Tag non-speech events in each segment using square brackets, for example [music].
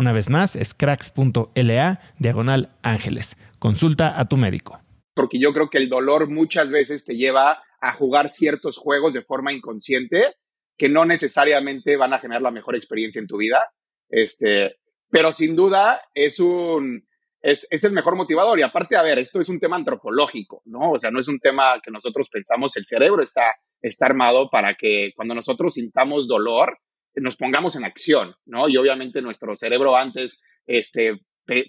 Una vez más, es cracks.la diagonal ángeles. Consulta a tu médico. Porque yo creo que el dolor muchas veces te lleva a jugar ciertos juegos de forma inconsciente que no necesariamente van a generar la mejor experiencia en tu vida. Este, pero sin duda es un, es, es, el mejor motivador. Y aparte, a ver, esto es un tema antropológico, ¿no? O sea, no es un tema que nosotros pensamos, el cerebro está, está armado para que cuando nosotros sintamos dolor, nos pongamos en acción, ¿no? Y obviamente nuestro cerebro antes este,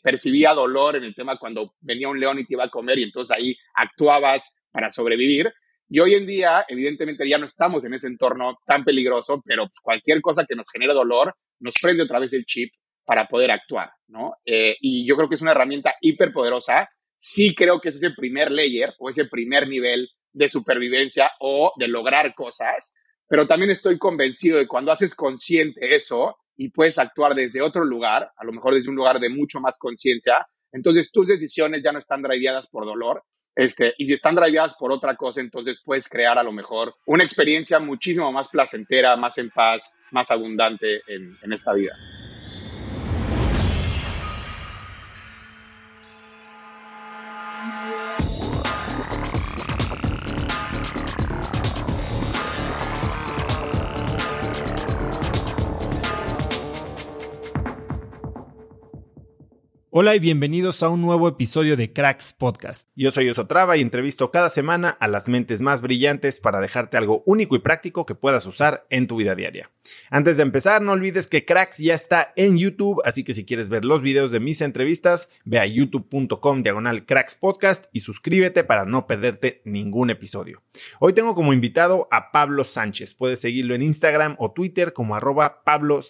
percibía dolor en el tema cuando venía un león y te iba a comer y entonces ahí actuabas para sobrevivir. Y hoy en día, evidentemente, ya no estamos en ese entorno tan peligroso, pero pues, cualquier cosa que nos genere dolor nos prende otra vez el chip para poder actuar, ¿no? Eh, y yo creo que es una herramienta hiperpoderosa. Sí creo que es ese primer layer o ese primer nivel de supervivencia o de lograr cosas pero también estoy convencido de cuando haces consciente eso y puedes actuar desde otro lugar, a lo mejor desde un lugar de mucho más conciencia, entonces tus decisiones ya no están driveadas por dolor, este, y si están driveadas por otra cosa, entonces puedes crear a lo mejor una experiencia muchísimo más placentera, más en paz, más abundante en esta vida. Hola y bienvenidos a un nuevo episodio de Cracks Podcast. Yo soy Osotrava y entrevisto cada semana a las mentes más brillantes para dejarte algo único y práctico que puedas usar en tu vida diaria. Antes de empezar, no olvides que Cracks ya está en YouTube, así que si quieres ver los videos de mis entrevistas, ve a youtube.com diagonal Cracks Podcast y suscríbete para no perderte ningún episodio. Hoy tengo como invitado a Pablo Sánchez. Puedes seguirlo en Instagram o Twitter como arroba Pablo.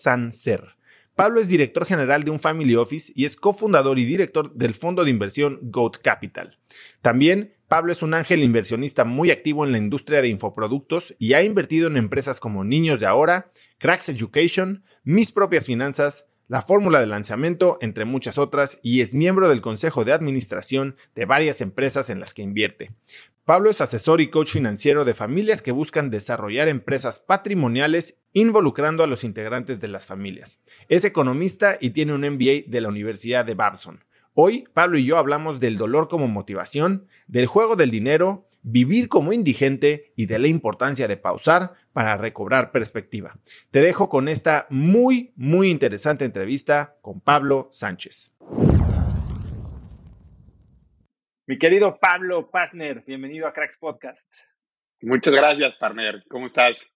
Pablo es director general de un family office y es cofundador y director del fondo de inversión Goat Capital. También Pablo es un ángel inversionista muy activo en la industria de infoproductos y ha invertido en empresas como Niños de Ahora, Cracks Education, Mis Propias Finanzas, la fórmula de lanzamiento, entre muchas otras, y es miembro del consejo de administración de varias empresas en las que invierte. Pablo es asesor y coach financiero de familias que buscan desarrollar empresas patrimoniales involucrando a los integrantes de las familias. Es economista y tiene un MBA de la Universidad de Babson. Hoy, Pablo y yo hablamos del dolor como motivación, del juego del dinero, vivir como indigente y de la importancia de pausar para recobrar perspectiva. Te dejo con esta muy, muy interesante entrevista con Pablo Sánchez. Mi querido Pablo Partner, bienvenido a Cracks Podcast. Muchas gracias, partner. ¿Cómo estás?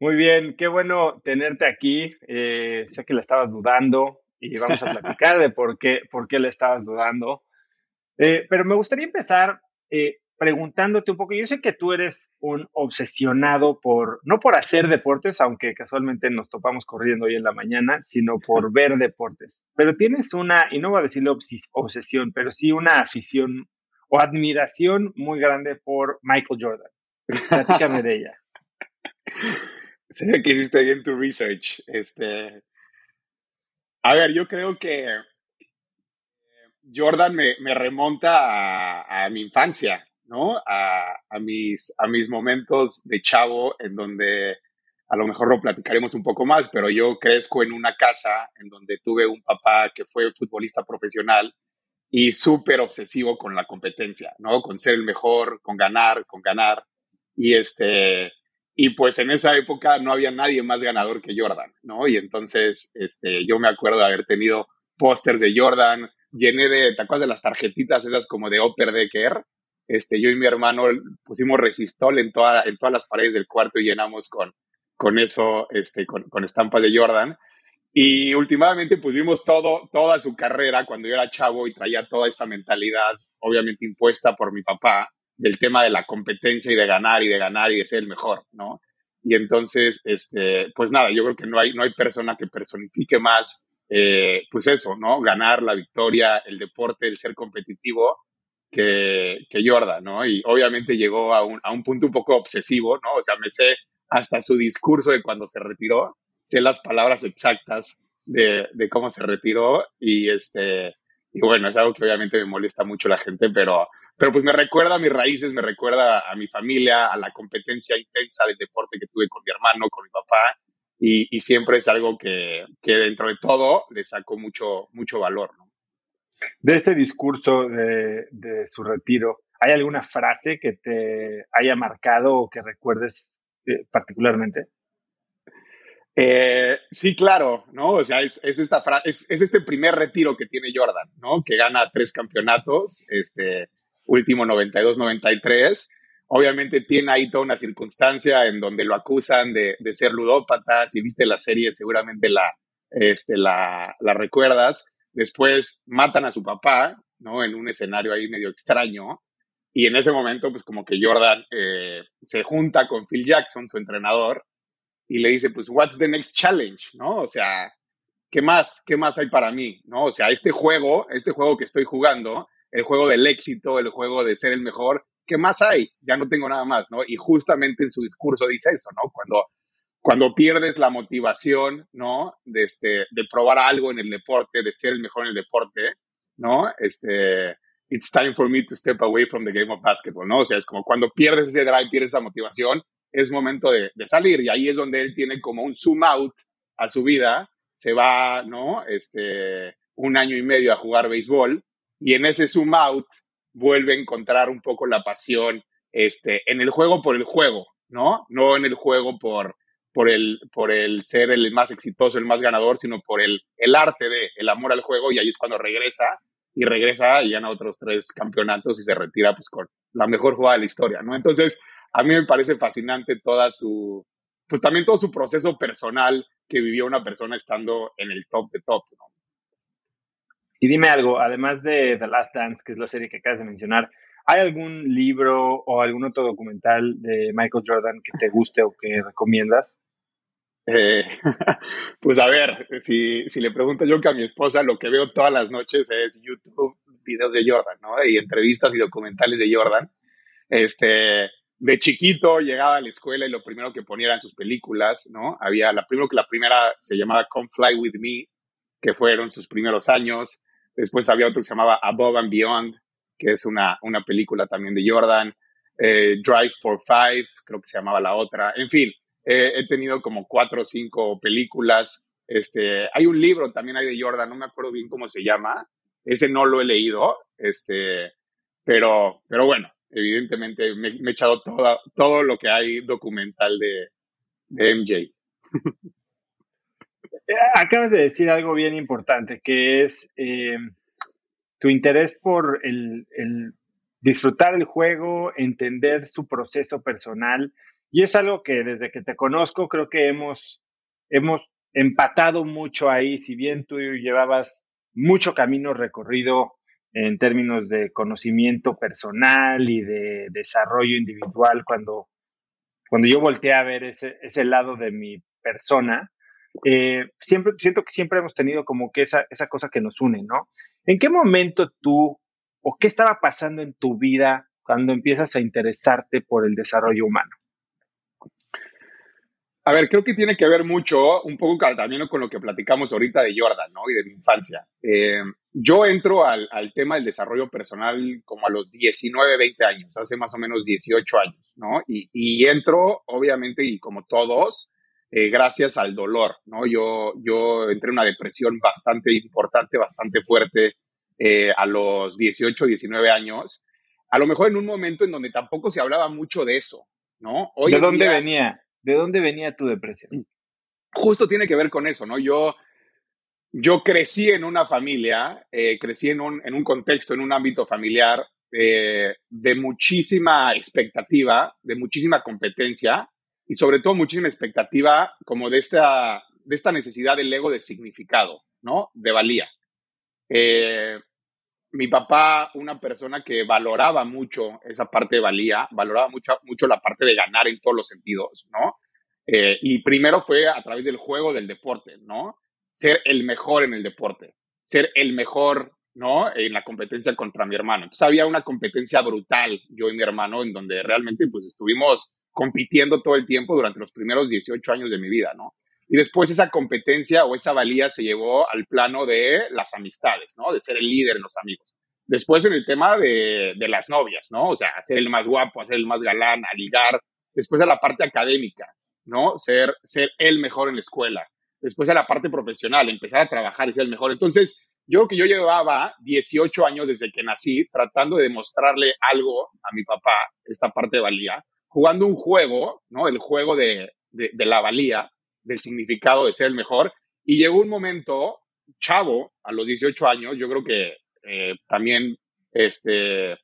Muy bien, qué bueno tenerte aquí. Eh, sé que le estabas dudando y vamos a [laughs] platicar de por qué, por qué le estabas dudando. Eh, pero me gustaría empezar eh, preguntándote un poco. Yo sé que tú eres un obsesionado por, no por hacer deportes, aunque casualmente nos topamos corriendo hoy en la mañana, sino por ver deportes. Pero tienes una, y no voy a decirle obsesión, pero sí una afición o admiración muy grande por Michael Jordan. Platícame de ella. [laughs] Sé que hiciste bien tu research. Este, a ver, yo creo que eh, Jordan me, remonta a, mi infancia, ¿no? A, mis, a mis momentos de chavo en donde a lo mejor lo platicaremos un poco más, pero yo crezco en una casa en donde tuve un papá que fue futbolista profesional y súper obsesivo con la competencia, ¿no? Con ser el mejor, con ganar, con ganar. Y este, y pues en esa época no había nadie más ganador que Jordan, ¿no? Y entonces este, yo me acuerdo de haber tenido pósters de Jordan, llené de, ¿te acuerdas de las tarjetitas esas como de Upper Decker? Este, yo y mi hermano pusimos resistol en, toda, en todas las paredes del cuarto y llenamos con, con eso, este, con, con estampas de Jordan. Y últimamente pues vimos todo, toda su carrera cuando yo era chavo y traía toda esta mentalidad, obviamente impuesta por mi papá, del tema de la competencia y de ganar y de ganar y de ser el mejor, ¿no? Y entonces, este, pues nada, yo creo que no hay, no hay persona que personifique más, eh, pues eso, ¿no? Ganar la victoria, el deporte, el ser competitivo, que, que Jordan, ¿no? Y obviamente llegó a un, a un punto un poco obsesivo, ¿no? O sea, me sé hasta su discurso de cuando se retiró, sé las palabras exactas de, de cómo se retiró y este, y bueno, es algo que obviamente me molesta mucho la gente, pero, pero pues me recuerda a mis raíces, me recuerda a mi familia, a la competencia intensa del deporte que tuve con mi hermano, con mi papá, y, y siempre es algo que, que, dentro de todo le saco mucho, mucho valor. ¿no? De ese discurso de, su retiro, ¿hay alguna frase que te haya marcado o que recuerdes eh, particularmente? Eh, sí, claro, ¿no? O sea, es, es esta es, es, este primer retiro que tiene Jordan, ¿no? Que gana tres campeonatos, este, último 92-93. Obviamente tiene ahí toda una circunstancia en donde lo acusan de, de ser ludópata. Si viste la serie, seguramente la, este, la, la, recuerdas. Después matan a su papá, ¿no? En un escenario ahí medio extraño. Y en ese momento, pues como que Jordan eh, se junta con Phil Jackson, su entrenador, y le dice, pues, what's the next challenge, ¿no? O sea, ¿qué más? ¿Qué más hay para mí? ¿No? O sea, este juego, este juego que estoy jugando, el juego del éxito, el juego de ser el mejor, ¿qué más hay? Ya no tengo nada más, ¿no? Y justamente en su discurso dice eso, ¿no? Cuando, cuando pierdes la motivación, ¿no? De, este, de probar algo en el deporte, de ser el mejor en el deporte, ¿no? Este, it's time for me to step away from the game of basketball, ¿no? O sea, es como cuando pierdes ese drive, pierdes esa motivación, es momento de, salir y ahí es donde él tiene como un zoom out a su vida, se va, ¿no? Este, un año y medio a jugar béisbol y en ese zoom out vuelve a encontrar un poco la pasión este, en el juego por el juego, ¿no? No en el juego por, por, el, por el ser el más exitoso, el más ganador, sino por el, el arte de, el amor al juego y ahí es cuando regresa y regresa y gana otros tres campeonatos y se retira pues con la mejor jugada de la historia, ¿no? Entonces, a mí me parece fascinante toda su, pues también todo su proceso personal que vivió una persona estando en el top de top, ¿no? Y dime algo, además de The Last Dance, que es la serie que acabas de mencionar, ¿hay algún libro o algún otro documental de Michael Jordan que te guste o que recomiendas? Eh, [laughs] pues a ver, si, si le pregunto yo que a mi esposa lo que veo todas las noches es YouTube, videos de Jordan, ¿no? Y entrevistas y documentales de Jordan. Este, de chiquito llegaba a la escuela y lo primero que ponía eran sus películas, ¿no? Había la, primero la primera se llamaba Come Fly With Me, que fueron sus primeros años. Después había otro que se llamaba Above and Beyond, que es una, una película también de Jordan. Eh, Drive for Five, creo que se llamaba la otra. En fin, he tenido como cuatro o cinco películas. Este, hay un libro también hay de Jordan, no me acuerdo bien cómo se llama. Ese no lo he leído, este, pero, pero bueno, evidentemente me, he echado todo lo que hay documental de, MJ. [laughs] Eh, acabas de decir algo bien importante, que es eh, tu interés por el, el, disfrutar el juego, entender su proceso personal. Y es algo que desde que te conozco creo que hemos, hemos empatado mucho ahí, si bien tú llevabas mucho camino recorrido en términos de conocimiento personal y de desarrollo individual cuando, cuando yo volteé a ver ese, ese lado de mi persona, eh, siempre, siento que siempre hemos tenido como que esa, esa cosa que nos une, ¿no? ¿En qué momento tú o qué estaba pasando en tu vida cuando empiezas a interesarte por el desarrollo humano? A ver, creo que tiene que ver mucho, un poco también con lo que platicamos ahorita de Jordan, ¿no? Y de mi infancia. Eh, yo entro al, tema del desarrollo personal como a los 19, 20 años, hace más o menos 18 años, ¿no? Y, entro, obviamente, y como todos, eh, gracias al dolor, ¿no? Yo, yo entré en una depresión bastante importante, bastante fuerte eh, a los 18, 19 años. A lo mejor en un momento en donde tampoco se hablaba mucho de eso, ¿no? ¿De dónde venía? ¿De dónde venía tu depresión? Justo tiene que ver con eso, ¿no? Yo, yo crecí en una familia, eh, crecí en un, en un, contexto, en un ámbito familiar eh, de muchísima expectativa, de muchísima competencia y sobre todo muchísima expectativa como de esta, de esta necesidad del ego de significado, ¿no? De valía. Eh, mi papá, una persona que valoraba mucho esa parte de valía, valoraba mucho, mucho la parte de ganar en todos los sentidos, ¿no? Eh, y primero fue a través del juego del deporte, ¿no? Ser el mejor en el deporte, ser el mejor, ¿no? En la competencia contra mi hermano. Entonces había una competencia brutal, yo y mi hermano, en donde realmente pues estuvimos compitiendo todo el tiempo durante los primeros 18 años de mi vida, ¿no? Y después esa competencia o esa valía se llevó al plano de las amistades, ¿no? De ser el líder en los amigos. Después en el tema de, de las novias, ¿no? O sea, ser el más guapo, ser el más galán, a ligar. Después a la parte académica, ¿no? Ser, ser el mejor en la escuela. Después a la parte profesional, empezar a trabajar y ser el mejor. Entonces, yo que yo llevaba 18 años desde que nací tratando de demostrarle algo a mi papá, esta parte de valía, jugando un juego, ¿no? El juego de, de, de la valía, del significado de ser el mejor. Y llegó un momento, chavo, a los 18 años, yo creo que eh, también este,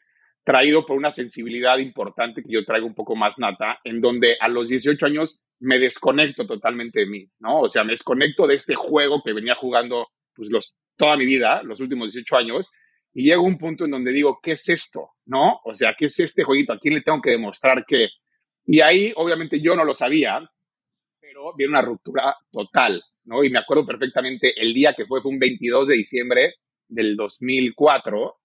traído por una sensibilidad importante que yo traigo un poco más nata, en donde a los 18 años me desconecto totalmente de mí, ¿no? O sea, me desconecto de este juego que venía jugando pues, los, toda mi vida, los últimos 18 años, y llego a un punto en donde digo, ¿qué es esto? ¿No? O sea, ¿qué es este jueguito? ¿A quién le tengo que demostrar que? Y ahí, obviamente, yo no lo sabía, pero viene una ruptura total, ¿no? Y me acuerdo perfectamente el día que fue, fue un 22 de diciembre del 2004,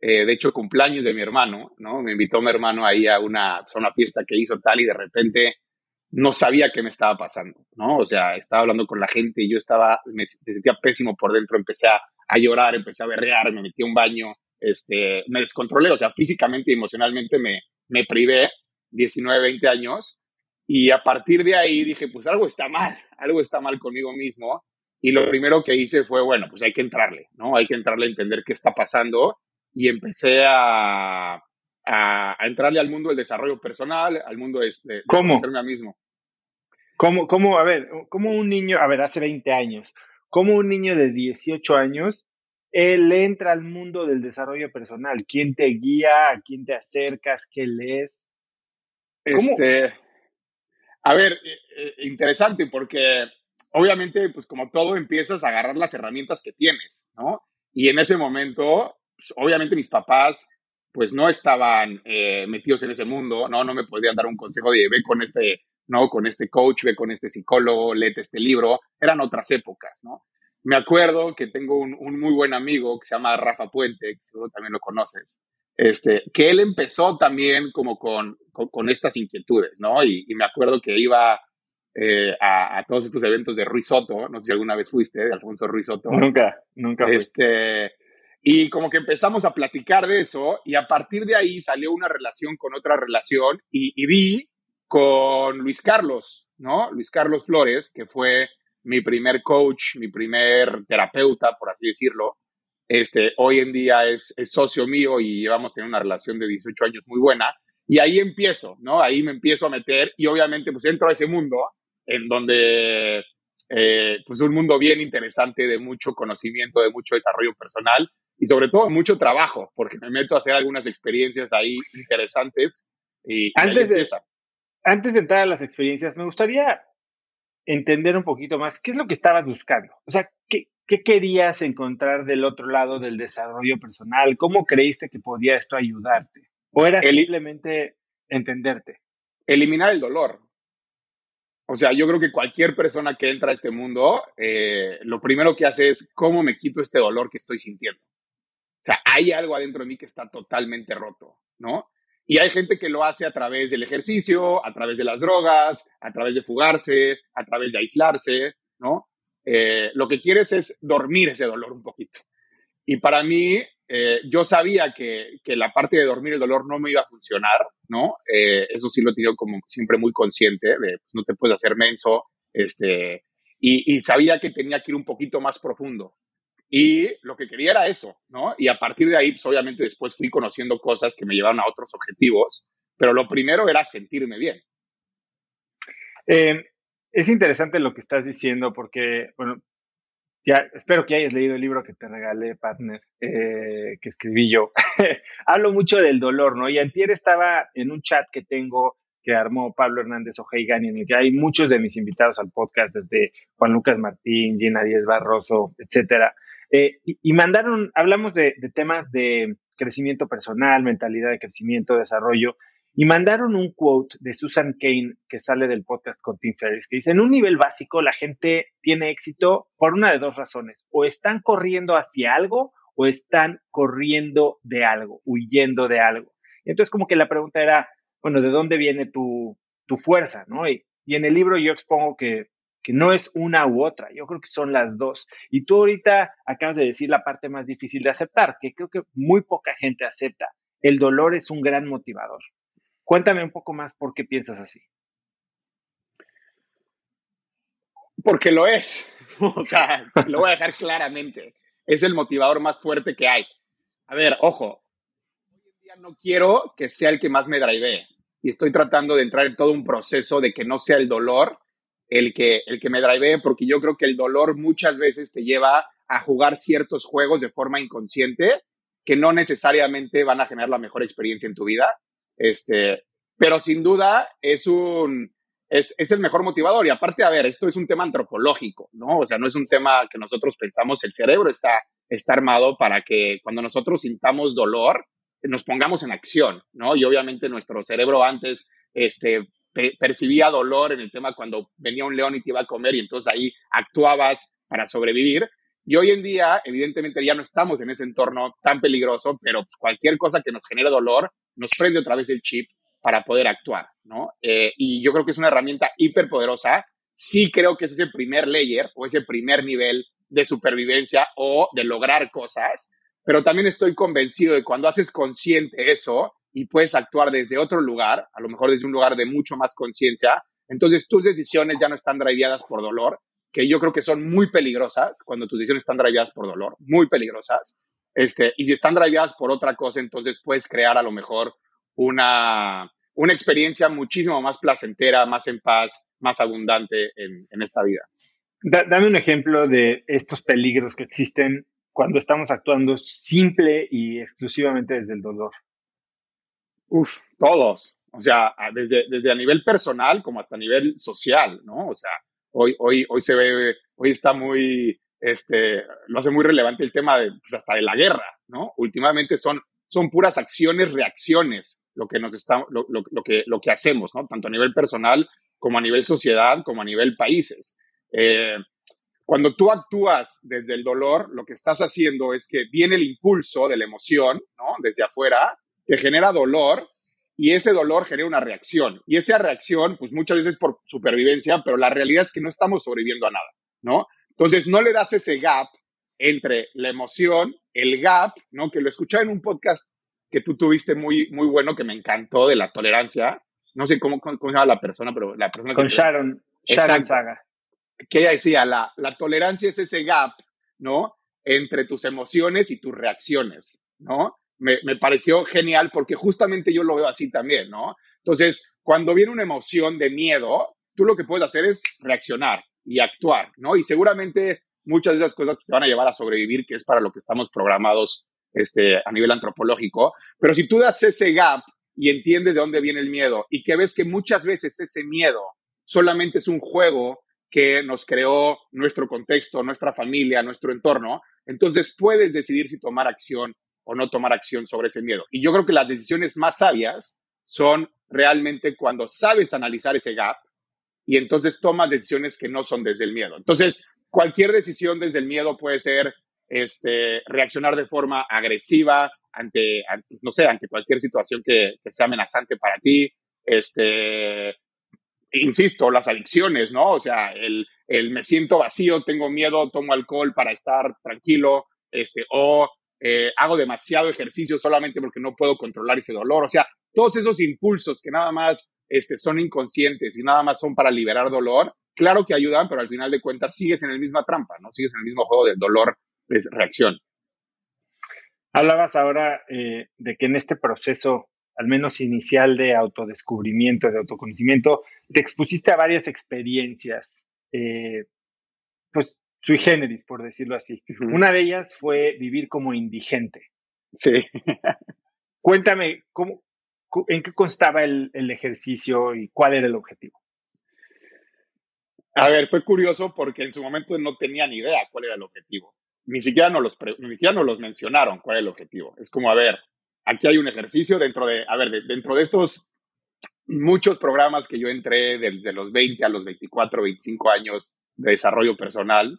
eh, de hecho, cumpleaños de mi hermano, ¿no? Me invitó mi hermano ahí a una, pues, a una fiesta que hizo tal y de repente no sabía qué me estaba pasando, ¿no? O sea, estaba hablando con la gente y yo estaba, me, sentía pésimo por dentro, empecé a, a, llorar, empecé a berrear, me metí a un baño, este, me descontrolé, o sea, físicamente y emocionalmente me, me privé 19, 20 años y a partir de ahí dije, pues algo está mal, algo está mal conmigo mismo. Y lo primero que hice fue, bueno, pues hay que entrarle, ¿no? Hay que entrarle a entender qué está pasando. Y empecé a, a, entrarle al mundo del desarrollo personal, al mundo de, de, ¿Cómo? a mí mismo. ¿Cómo, ¿Cómo, a ver, cómo un niño, a ver, hace 20 años, cómo un niño de 18 años, él entra al mundo del desarrollo personal? ¿Quién te guía? ¿A quién te acercas? ¿Qué lees? ¿Cómo? Este, a ver, eh, eh, interesante porque obviamente, pues como todo, empiezas a agarrar las herramientas que tienes, ¿no? Y en ese momento, pues, obviamente mis papás, pues no estaban eh, metidos en ese mundo, ¿no? No me podían dar un consejo de ve con este, ¿no? Con este coach, ve con este psicólogo, léete este libro. Eran otras épocas, ¿no? Me acuerdo que tengo un, un muy buen amigo que se llama Rafa Puente, que seguro también lo conoces, este, que él empezó también como con, con, estas inquietudes, ¿no? Y, me acuerdo que iba eh, a, todos estos eventos de Ruiz Soto, no sé si alguna vez fuiste, de Alfonso Ruiz Soto. Nunca, nunca. Este, y como que empezamos a platicar de eso y a partir de ahí salió una relación con otra relación y, y vi con Luis Carlos, ¿no? Luis Carlos Flores, que fue mi primer coach, mi primer terapeuta, por así decirlo, este, hoy en día es, socio mío y llevamos teniendo una relación de 18 años muy buena. Y ahí empiezo, ¿no? Ahí me empiezo a meter y obviamente pues entro a ese mundo en donde, eh, pues un mundo bien interesante de mucho conocimiento, de mucho desarrollo personal. y sobre todo mucho trabajo, porque me meto a hacer algunas experiencias ahí interesantes. Y, antes, de, antes de entrar a las experiencias, me gustaría entender un poquito más qué es lo que estabas buscando. O sea, ¿qué, qué querías encontrar del otro lado del desarrollo personal? ¿Cómo creíste que podía esto ayudarte? ¿O era simplemente entenderte? Eliminar el dolor. O sea, yo creo que cualquier persona que entra a este mundo, eh, lo primero que hace es, ¿cómo me quito este dolor que estoy sintiendo? O sea, hay algo adentro de mí que está totalmente roto, ¿no? Y hay gente que lo hace a través del ejercicio, a través de las drogas, a través de fugarse, a través de aislarse, ¿no? Eh, lo que quieres es dormir ese dolor un poquito. Y para mí, eh, yo sabía que, que, la parte de dormir el dolor no me iba a funcionar, ¿no? Eh, eso sí lo he tenido como siempre muy consciente, de pues, no te puedes hacer menso, este, y, y, sabía que tenía que ir un poquito más profundo. Y lo que quería era eso, ¿no? Y a partir de ahí, pues obviamente después fui conociendo cosas que me llevaron a otros objetivos, pero lo primero era sentirme bien. Eh, es interesante lo que estás diciendo porque, bueno, ya, espero que hayas leído el libro que te regalé, partner, eh, que escribí yo. [laughs] Hablo mucho del dolor, ¿no? Y antier estaba en un chat que tengo que armó Pablo Hernández Ojeigan, en el que hay muchos de mis invitados al podcast, desde Juan Lucas Martín, Gina Díez Barroso, etcétera. Eh, y, mandaron, hablamos de temas de crecimiento personal, mentalidad de crecimiento, desarrollo, y mandaron un quote de Susan Kane que sale del podcast con Tim Ferriss, que dice, en un nivel básico la gente tiene éxito por una de dos razones, o están corriendo hacia algo o están corriendo de algo, huyendo de algo. Y entonces como que la pregunta era, bueno, ¿de dónde viene tu, tu fuerza? ¿no? Y, y, en el libro yo expongo que, que no es una u otra, yo creo que son las dos. Y tú ahorita acabas de decir la parte más difícil de aceptar, que creo que muy poca gente acepta. El dolor es un gran motivador. Cuéntame un poco más por qué piensas así. Porque lo es. [laughs] O sea, lo voy a dejar claramente. Es el motivador más fuerte que hay. A ver, ojo. Hoy en día no quiero que sea el que más me drivee. Y estoy tratando de entrar en todo un proceso de que no sea el dolor el que, el que me drivee, porque yo creo que el dolor muchas veces te lleva a jugar ciertos juegos de forma inconsciente que no necesariamente van a generar la mejor experiencia en tu vida. Este, pero sin duda es un, es, es, el mejor motivador. Y aparte, a ver, esto es un tema antropológico, ¿no? O sea, no es un tema que nosotros pensamos, el cerebro está, está armado para que cuando nosotros sintamos dolor, nos pongamos en acción, ¿no? Y obviamente nuestro cerebro antes, este, percibía dolor en el tema cuando venía un león y te iba a comer y entonces ahí actuabas para sobrevivir. Y hoy en día, evidentemente, ya no estamos en ese entorno tan peligroso, pero pues, cualquier cosa que nos genere dolor nos prende otra vez el chip para poder actuar, ¿no? Eh, y yo creo que es una herramienta hiperpoderosa. Sí creo que es ese primer layer o ese primer nivel de supervivencia o de lograr cosas, pero también estoy convencido de cuando haces consciente eso y puedes actuar desde otro lugar, a lo mejor desde un lugar de mucho más conciencia, entonces tus decisiones ya no están driveadas por dolor, que yo creo que son muy peligrosas cuando tus decisiones están driveadas por dolor, muy peligrosas. Este, y si están driveadas por otra cosa, entonces puedes crear a lo mejor una, una experiencia muchísimo más placentera, más en paz, más abundante en, en esta vida. dame un ejemplo de estos peligros que existen cuando estamos actuando simple y exclusivamente desde el dolor. Uf, todos. O sea, desde, desde a nivel personal como hasta a nivel social, ¿no? O sea, hoy, hoy, hoy se ve, hoy está muy, este, lo hace muy relevante el tema de, pues hasta de la guerra, ¿no? Últimamente son, son puras acciones, reacciones, lo que nos está, lo, lo, lo, que, lo que hacemos, ¿no? Tanto a nivel personal como a nivel sociedad, como a nivel países. Eh, cuando tú actúas desde el dolor, lo que estás haciendo es que viene el impulso de la emoción, ¿no? Desde afuera, que genera dolor y ese dolor genera una reacción. Y esa reacción, pues muchas veces por supervivencia, pero la realidad es que no estamos sobreviviendo a nada, ¿no? Entonces no le das ese gap entre la emoción, el gap, ¿no? Que lo escuché en un podcast que tú tuviste muy, muy bueno, que me encantó, de la tolerancia. No sé cómo, cómo, se llama la persona, pero la persona Con Sharon, Sharon Saga. Que ella decía, la, la tolerancia es ese gap, ¿no? Entre tus emociones y tus reacciones, ¿no? Me, me, pareció genial porque justamente yo lo veo así también, ¿no? Entonces, cuando viene una emoción de miedo, tú lo que puedes hacer es reaccionar y actuar, ¿no? Y seguramente muchas de esas cosas te van a llevar a sobrevivir, que es para lo que estamos programados este, a nivel antropológico, pero si tú das ese gap y entiendes de dónde viene el miedo y que ves que muchas veces ese miedo solamente es un juego que nos creó nuestro contexto, nuestra familia, nuestro entorno, entonces puedes decidir si tomar acción o no tomar acción sobre ese miedo. Y yo creo que las decisiones más sabias son realmente cuando sabes analizar ese gap y entonces tomas decisiones que no son desde el miedo. Entonces, cualquier decisión desde el miedo puede ser este, reaccionar de forma agresiva ante, no sé, ante cualquier situación que, que, sea amenazante para ti. Este, insisto, las adicciones, ¿no? O sea, el, el me siento vacío, tengo miedo, tomo alcohol para estar tranquilo, este, o eh, hago demasiado ejercicio solamente porque no puedo controlar ese dolor. O sea, todos esos impulsos que nada más este, son inconscientes y nada más son para liberar dolor, claro que ayudan, pero al final de cuentas sigues en la misma trampa, ¿no? Sigues en el mismo juego del dolor, es reacción. Hablabas ahora eh, de que en este proceso, al menos inicial de autodescubrimiento, de autoconocimiento, te expusiste a varias experiencias, eh, pues sui generis, por decirlo así. Una de ellas fue vivir como indigente. Sí. [laughs] Cuéntame, ¿cómo, ¿en qué constaba el, ejercicio y cuál era el objetivo? A ver, fue curioso porque en su momento no tenía ni idea cuál era el objetivo. Ni siquiera nos los, ni siquiera nos los mencionaron cuál era el objetivo. Es como, a ver, aquí hay un ejercicio dentro de, a ver, dentro de estos muchos programas que yo entré desde los 20 a los 24, 25 años de desarrollo personal,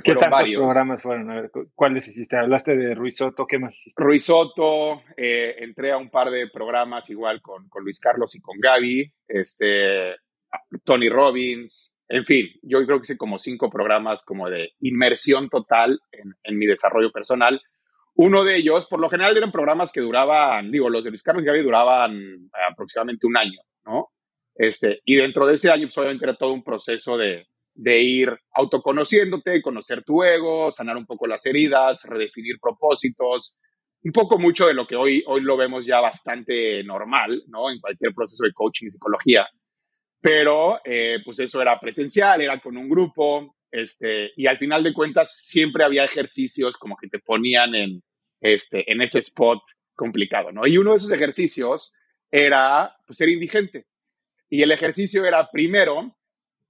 ¿Qué tantos programas fueron? A ver, ¿cuáles hiciste? Hablaste de Ruiz Soto, ¿qué más hiciste? Ruiz Soto, eh, entré a un par de programas igual con, con, Luis Carlos y con Gaby, este, Tony Robbins, en fin, yo creo que hice como cinco programas como de inmersión total en, en, mi desarrollo personal. Uno de ellos, por lo general eran programas que duraban, digo, los de Luis Carlos y Gaby duraban aproximadamente un año, ¿no? Este, y dentro de ese año, pues, obviamente era todo un proceso de, de ir autoconociéndote, conocer tu ego, sanar un poco las heridas, redefinir propósitos, un poco mucho de lo que hoy, hoy lo vemos ya bastante normal, ¿no? En cualquier proceso de coaching y psicología. Pero, eh, pues eso era presencial, era con un grupo, este, y al final de cuentas siempre había ejercicios como que te ponían en, este, en ese spot complicado, ¿no? Y uno de esos ejercicios era, pues, ser indigente. Y el ejercicio era primero,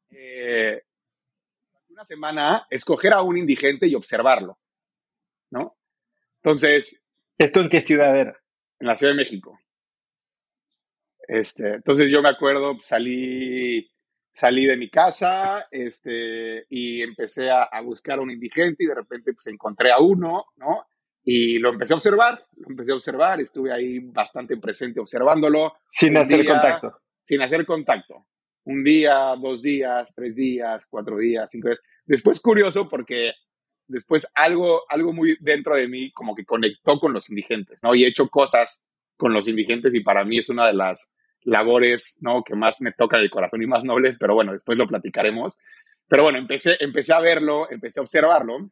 eh, una semana escoger a un indigente y observarlo, ¿no? Entonces... ¿Esto en qué ciudad era? En la Ciudad de México. Este, entonces yo me acuerdo, salí, salí de mi casa este, y empecé a, buscar a un indigente y de repente pues, encontré a uno, ¿no? Y lo empecé a observar, lo empecé a observar, estuve ahí bastante presente observándolo. Sin hacer contacto. Sin hacer contacto. Un día, dos días, tres días, cuatro días, cinco días. Después curioso porque después algo, algo muy dentro de mí como que conectó con los indigentes, ¿no? Y he hecho cosas con los indigentes y para mí es una de las labores, ¿no? Que más me toca el corazón y más nobles, pero bueno, después lo platicaremos. Pero bueno, empecé, empecé a verlo, empecé a observarlo,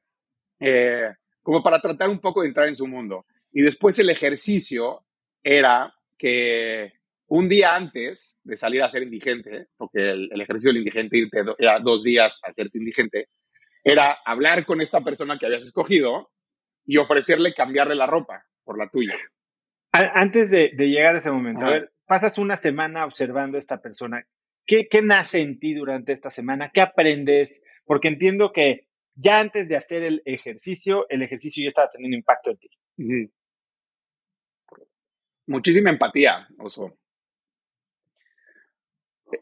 eh, como para tratar un poco de entrar en su mundo. Y después el ejercicio era que un día antes de salir a ser indigente, porque el, ejercicio del indigente irte era dos días a hacerte indigente, era hablar con esta persona que habías escogido y ofrecerle cambiarle la ropa por la tuya. Antes de, llegar a ese momento, a ver, pasas una semana observando a esta persona. ¿Qué, nace en ti durante esta semana? ¿Qué aprendes? Porque entiendo que ya antes de hacer el ejercicio, el ejercicio ya estaba teniendo impacto en ti. Muchísima empatía, Oso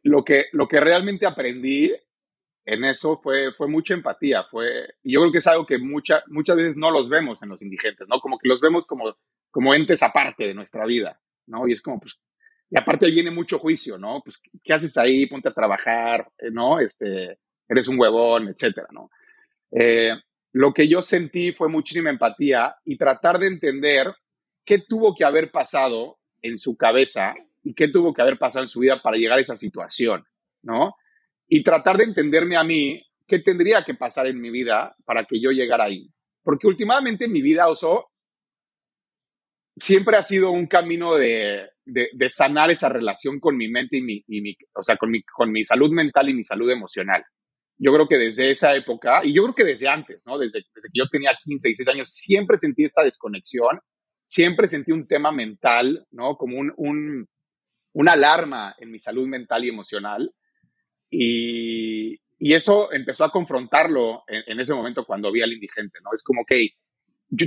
lo que, lo que realmente aprendí en eso fue, fue mucha empatía. Fue, yo creo que es algo que mucha, muchas veces no los vemos en los indigentes, ¿no? Como que los vemos como, como entes aparte de nuestra vida, ¿no? Y es como, pues, y aparte viene mucho juicio, ¿no? Pues, ¿qué haces ahí? Ponte a trabajar, eh, ¿no? Este, eres un huevón, etcétera, ¿no? Eh, lo que yo sentí fue muchísima empatía y tratar de entender qué tuvo que haber pasado en su cabeza y qué tuvo que haber pasado en su vida para llegar a esa situación, ¿no? Y tratar de entenderme a mí qué tendría que pasar en mi vida para que yo llegara ahí. Porque últimamente mi vida, Oso, siempre ha sido un camino de, de, sanar esa relación con mi mente y mi, y mi o sea, con mi, con mi salud mental y mi salud emocional, yo creo que desde esa época, y yo creo que desde antes, ¿no? Desde, desde que yo tenía 15, 16 años, siempre sentí esta desconexión, siempre sentí un tema mental, ¿no? Como un, un una alarma en mi salud mental y emocional. Y, y eso empezó a confrontarlo en, ese momento cuando vi al indigente, ¿no? Es como, que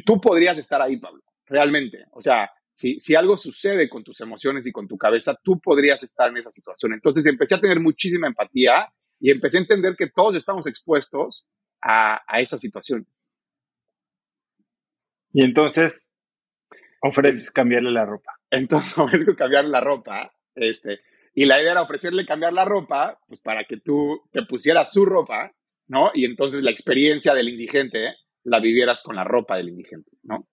tú podrías estar ahí, Pablo, realmente. O sea, si, si algo sucede con tus emociones y con tu cabeza, tú podrías estar en esa situación. Entonces empecé a tener muchísima empatía y empecé a entender que todos estamos expuestos a, a esa situación. Y entonces ofreces cambiarle la ropa. Entonces [laughs] ofrezco cambiarle la ropa. Este, y la idea era ofrecerle cambiar la ropa, pues para que tú te pusieras su ropa, ¿no? Y entonces la experiencia del indigente la vivieras con la ropa del indigente, ¿no?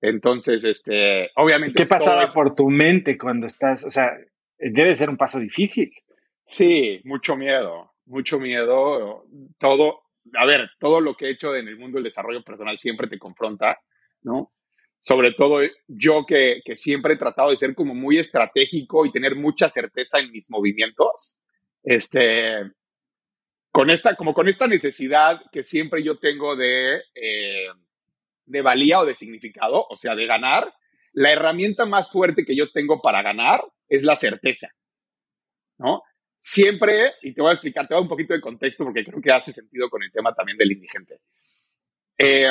Entonces, este, obviamente. ¿Qué pasaba por tu mente cuando estás, o sea, debe ser un paso difícil? Sí, mucho miedo, mucho miedo. Todo, a ver, todo lo que he hecho en el mundo del desarrollo personal siempre te confronta, ¿no? Sobre todo yo que, siempre he tratado de ser como muy estratégico y tener mucha certeza en mis movimientos, este, con esta, como con esta necesidad que siempre yo tengo de, eh, de valía o de significado, o sea, de ganar, la herramienta más fuerte que yo tengo para ganar es la certeza, ¿no? Siempre, y te voy a explicar, te voy a un poquito de contexto porque creo que hace sentido con el tema también del indigente. Eh,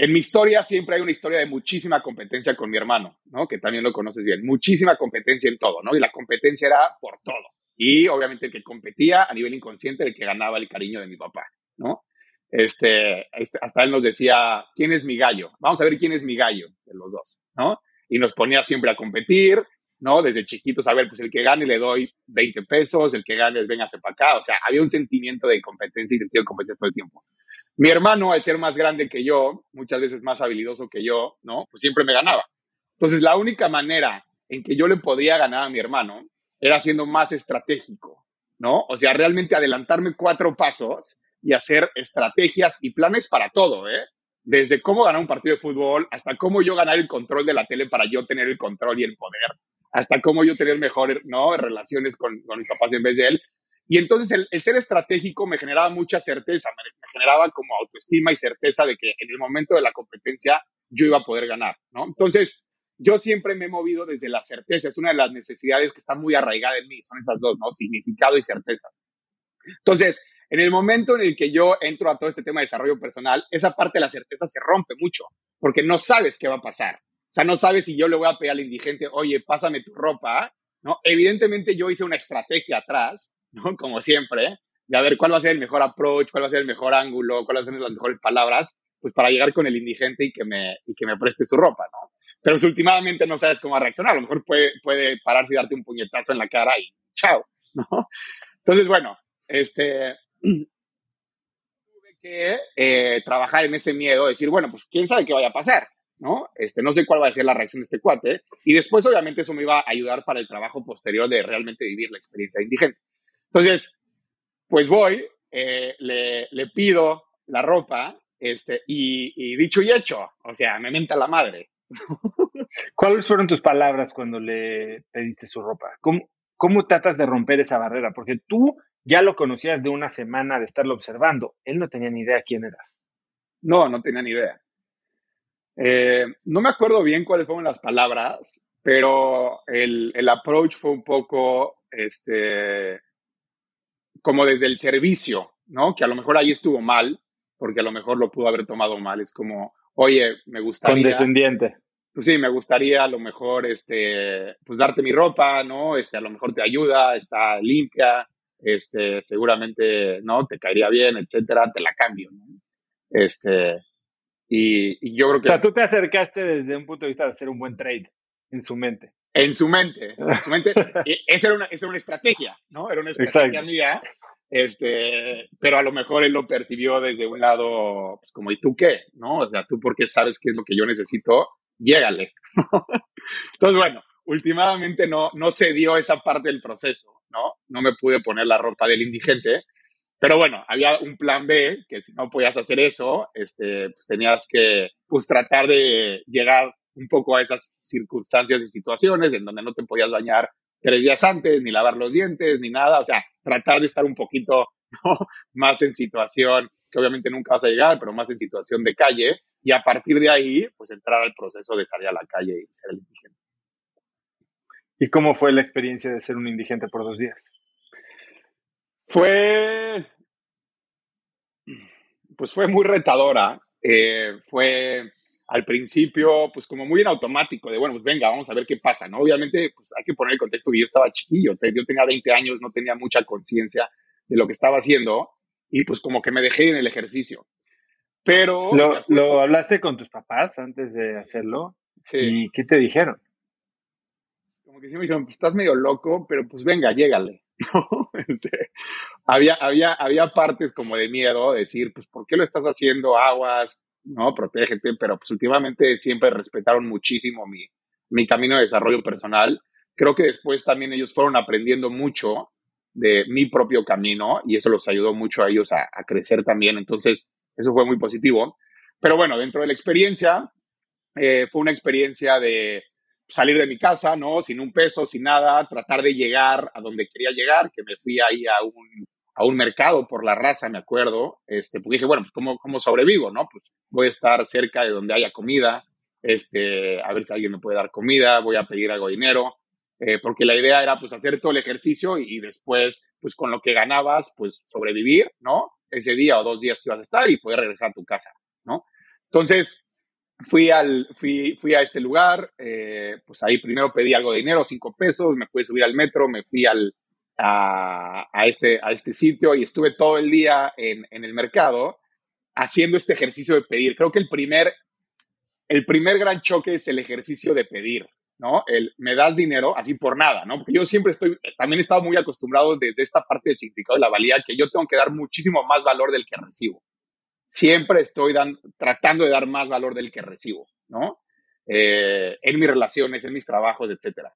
en mi historia siempre hay una historia de muchísima competencia con mi hermano, ¿no? Que también lo conoces bien. Muchísima competencia en todo, ¿no? Y la competencia era por todo. Y obviamente el que competía a nivel inconsciente, el que ganaba el cariño de mi papá, ¿no? Este, este, hasta él nos decía, ¿quién es mi gallo? Vamos a ver quién es mi gallo de los dos, ¿no? Y nos ponía siempre a competir, ¿no? Desde chiquitos, a ver, pues el que gane le doy 20 pesos, el que gane, véngase para acá. O sea, había un sentimiento de competencia y sentido de competencia todo el tiempo. Mi hermano, al ser más grande que yo, muchas veces más habilidoso que yo, ¿no? Pues siempre me ganaba. Entonces, la única manera en que yo le podía ganar a mi hermano era siendo más estratégico, ¿no? O sea, realmente adelantarme cuatro pasos y hacer estrategias y planes para todo, ¿eh? Desde cómo ganar un partido de fútbol hasta cómo yo ganar el control de la tele para yo tener el control y el poder, hasta cómo yo tener mejores, ¿no? Relaciones con, con mis papás en vez de él. Y entonces el, ser estratégico me generaba mucha certeza, me, generaba como autoestima y certeza de que en el momento de la competencia yo iba a poder ganar, ¿no? Entonces, yo siempre me he movido desde la certeza, es una de las necesidades que está muy arraigada en mí, son esas dos, ¿no? Significado y certeza. Entonces, en el momento en el que yo entro a todo este tema de desarrollo personal, esa parte de la certeza se rompe mucho, porque no sabes qué va a pasar. O sea, no sabes si yo le voy a pedir al indigente, oye, pásame tu ropa, ¿no? Evidentemente yo hice una estrategia atrás ¿no? Como siempre, de a ver cuál va a ser el mejor approach, cuál va a ser el mejor ángulo, cuáles van a ser las mejores palabras, pues para llegar con el indigente y que me, y que me preste su ropa, ¿no? Pero si últimamente no sabes cómo reaccionar, a lo mejor puede, puede pararse y darte un puñetazo en la cara y chao, ¿no? Entonces, bueno, este, [clears throat] tuve que eh, trabajar en ese miedo, decir, bueno, pues quién sabe qué vaya a pasar, ¿no? Este, no sé cuál va a ser la reacción de este cuate. Y después, obviamente, eso me iba a ayudar para el trabajo posterior de realmente vivir la experiencia de indigente. Entonces, pues voy, eh, le, le, pido la ropa, este, y, dicho y hecho, o sea, me menta la madre. [laughs] ¿Cuáles fueron tus palabras cuando le pediste su ropa? ¿Cómo, ¿Cómo tratas de romper esa barrera? Porque tú ya lo conocías de una semana de estarlo observando. Él no tenía ni idea quién eras. No, no tenía ni idea. Eh, no me acuerdo bien cuáles fueron las palabras, pero el, el approach fue un poco, este, como desde el servicio, ¿no? Que a lo mejor ahí estuvo mal, porque a lo mejor lo pudo haber tomado mal. Es como, oye, me gustaría. Condescendiente. Pues sí, me gustaría a lo mejor, este, pues darte mi ropa, ¿no? Este, a lo mejor te ayuda, está limpia, este, seguramente, ¿no? Te caería bien, etcétera, te la cambio, ¿no? Este, y, yo creo que. O sea, tú te acercaste desde un punto de vista de hacer un buen trade en su mente. En su mente, en su mente. [laughs] esa, era una, esa era una estrategia, ¿no? Era una estrategia mía. Este, pero a lo mejor él lo percibió desde un lado, pues como, ¿y tú qué? ¿No? O sea, tú porque sabes qué es lo que yo necesito, llégale. [laughs] Entonces, bueno, últimamente no, no se dio esa parte del proceso, ¿no? No me pude poner la ropa del indigente, pero bueno, había un plan B, que si no podías hacer eso, este, pues tenías que, pues tratar de llegar un poco a esas circunstancias y situaciones en donde no te podías bañar tres días antes, ni lavar los dientes, ni nada, o sea, tratar de estar un poquito [laughs] ¿no? Más en situación, que obviamente nunca vas a llegar, pero más en situación de calle, y a partir de ahí, pues entrar al proceso de salir a la calle y ser el indigente. ¿Y cómo fue la experiencia de ser un indigente por dos días? Fue, pues fue muy retadora. Eh, fue al principio, pues como muy en automático, de bueno, pues venga, vamos a ver qué pasa, ¿no? Obviamente, pues hay que poner el contexto que yo estaba chiquillo, yo tenía 20 años, no tenía mucha conciencia de lo que estaba haciendo y pues como que me dejé en el ejercicio. Pero... ¿Lo, hablaste con tus papás antes de hacerlo? Sí. ¿Y qué te dijeron? Como que sí me dijeron, pues estás medio loco, pero pues venga, llégale. [laughs] Este, había, había, había partes como de miedo, decir, pues, ¿por qué lo estás haciendo? Aguas, ¿no? Protégete, pero pues últimamente siempre respetaron muchísimo mi, mi camino de desarrollo personal. Creo que después también ellos fueron aprendiendo mucho de mi propio camino y eso los ayudó mucho a ellos a, crecer también. Entonces, eso fue muy positivo. Pero bueno, dentro de la experiencia, eh, fue una experiencia de salir de mi casa, ¿no? Sin un peso, sin nada, tratar de llegar a donde quería llegar, que me fui ahí a un, a un mercado por la raza, me acuerdo, este, porque dije, bueno, pues ¿cómo, ¿cómo sobrevivo, no? Pues voy a estar cerca de donde haya comida, este, a ver si alguien me puede dar comida, voy a pedir algo de dinero, eh, porque la idea era pues hacer todo el ejercicio y, después, pues con lo que ganabas, pues sobrevivir, ¿no? Ese día o dos días que ibas a estar y poder regresar a tu casa, ¿no? Entonces, fui, al, fui, fui a este lugar, eh, pues ahí primero pedí algo de dinero, cinco pesos, me pude subir al metro, me fui al, a, este, a este sitio y estuve todo el día en, en, el mercado haciendo este ejercicio de pedir. Creo que el primer, el primer gran choque es el ejercicio de pedir, ¿no? El me das dinero así por nada, ¿no? Porque yo siempre estoy, también he estado muy acostumbrado desde esta parte del significado de la valía que yo tengo que dar muchísimo más valor del que recibo. Siempre estoy tratando de dar más valor del que recibo, ¿no? Eh, en mis relaciones, en mis trabajos, etcétera.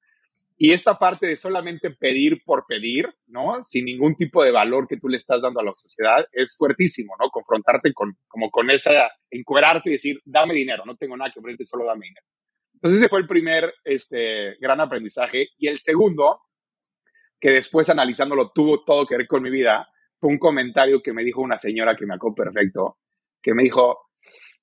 Y esta parte de solamente pedir por pedir, ¿no? Sin ningún tipo de valor que tú le estás dando a la sociedad, es fuertísimo, ¿no? Confrontarte con, como con esa, encuerarte y decir, dame dinero, no tengo nada que ofrecerte, solo dame dinero. Entonces ese fue el primer este, gran aprendizaje. Y el segundo, que después analizándolo tuvo todo que ver con mi vida, fue un comentario que me dijo una señora que me acó perfecto, que me dijo,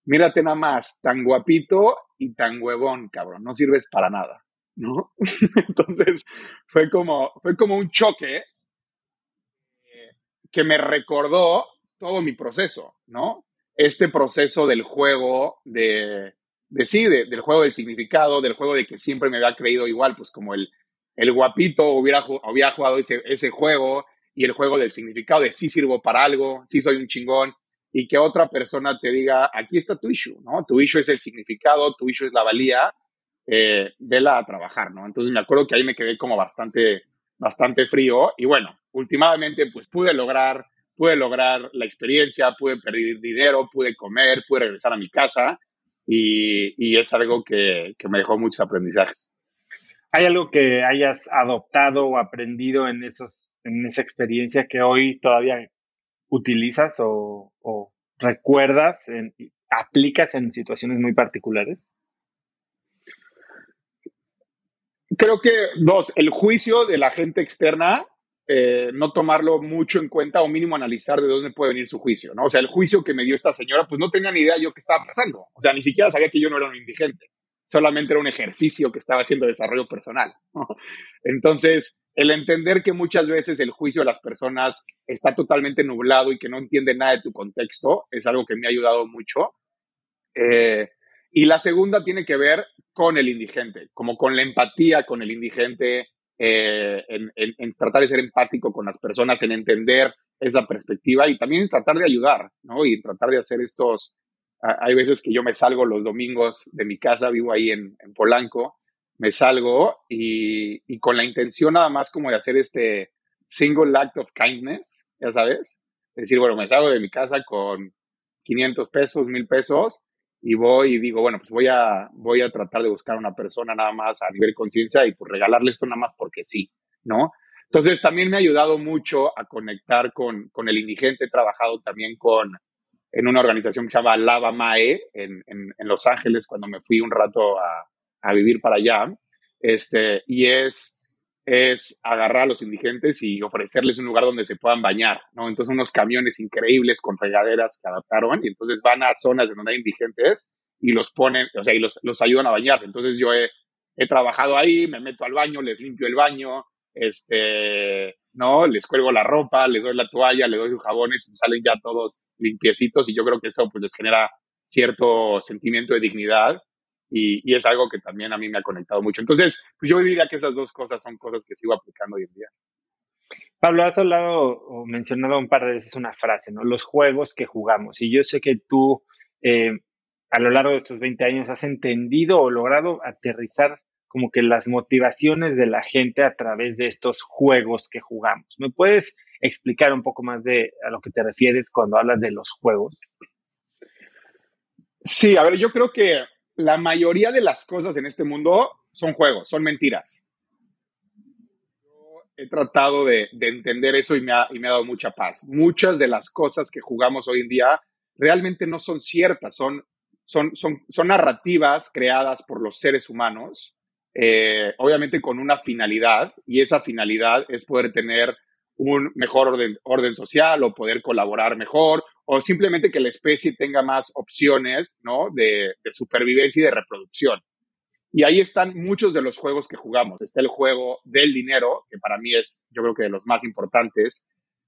mírate nada más, tan guapito y tan huevón, cabrón, no sirves para nada. ¿No? [laughs] Entonces fue como, fue como un choque eh, que me recordó todo mi proceso, ¿no? Este proceso del juego, de, de sí, del juego del significado, del juego de que siempre me había creído igual, pues como el, el guapito hubiera, hubiera jugado ese, ese juego y el juego del significado de sí sirvo para algo, sí soy un chingón, y que otra persona te diga, aquí está tu issue, ¿no? Tu issue es el significado, tu issue es la valía, eh, vela a trabajar, ¿no? Entonces me acuerdo que ahí me quedé como bastante, bastante frío y bueno, últimamente pues pude lograr, pude lograr la experiencia, pude perder dinero, pude comer, pude regresar a mi casa y, y es algo que, que me dejó muchos aprendizajes. ¿Hay algo que hayas adoptado o aprendido en, esos, en esa experiencia que hoy todavía utilizas o, o recuerdas, en, aplicas en situaciones muy particulares? Creo que dos, el juicio de la gente externa, eh, no tomarlo mucho en cuenta o mínimo analizar de dónde puede venir su juicio, ¿no? O sea, el juicio que me dio esta señora, pues no tenía ni idea yo qué estaba pasando. O sea, ni siquiera sabía que yo no era un indigente. Solamente era un ejercicio que estaba haciendo desarrollo personal. Entonces, el entender que muchas veces el juicio de las personas está totalmente nublado y que no entiende nada de tu contexto es algo que me ha ayudado mucho. Eh, y la segunda tiene que ver con el indigente, como con la empatía con el indigente, eh, en, tratar de ser empático con las personas, en entender esa perspectiva y también tratar de ayudar, ¿no? Y tratar de hacer estos... Hay veces que yo me salgo los domingos de mi casa, vivo ahí en, Polanco, me salgo y, y, con la intención nada más como de hacer este single act of kindness, ya sabes, es decir, bueno, me salgo de mi casa con 500 pesos, 1000 pesos y voy y digo, bueno, pues voy a, voy a tratar de buscar a una persona nada más a nivel conciencia y pues regalarle esto nada más porque sí, ¿no? Entonces también me ha ayudado mucho a conectar con, con el indigente. He trabajado también con, en una organización que se llama Lava Mae en, en, en Los Ángeles cuando me fui un rato a, a, vivir para allá. Este, y es, es agarrar a los indigentes y ofrecerles un lugar donde se puedan bañar, ¿no? Entonces unos camiones increíbles con regaderas que adaptaron y entonces van a zonas donde hay indigentes y los ponen, o sea, y los, los ayudan a bañar. Entonces yo he, he trabajado ahí, me meto al baño, les limpio el baño, este, ¿no? Les cuelgo la ropa, les doy la toalla, les doy sus jabones y salen ya todos limpiecitos y yo creo que eso pues les genera cierto sentimiento de dignidad y, y, es algo que también a mí me ha conectado mucho. Entonces, pues yo diría que esas dos cosas son cosas que sigo aplicando hoy en día. Pablo, has hablado o mencionado un par de veces una frase, ¿no? Los juegos que jugamos. Y yo sé que tú, eh, a lo largo de estos 20 años, has entendido o logrado aterrizar como que las motivaciones de la gente a través de estos juegos que jugamos. ¿Me puedes explicar un poco más de a lo que te refieres cuando hablas de los juegos? Sí, a ver, yo creo que la mayoría de las cosas en este mundo son juegos, son mentiras. Yo he tratado de, de entender eso y me, ha, dado mucha paz. Muchas de las cosas que jugamos hoy en día realmente no son ciertas, son, narrativas creadas por los seres humanos, eh, obviamente con una finalidad, y esa finalidad es poder tener un mejor orden social o poder colaborar mejor o simplemente que la especie tenga más opciones ¿no? de, supervivencia y de reproducción. Y ahí están muchos de los juegos que jugamos. Está el juego del dinero, que para mí es, yo creo que de los más importantes.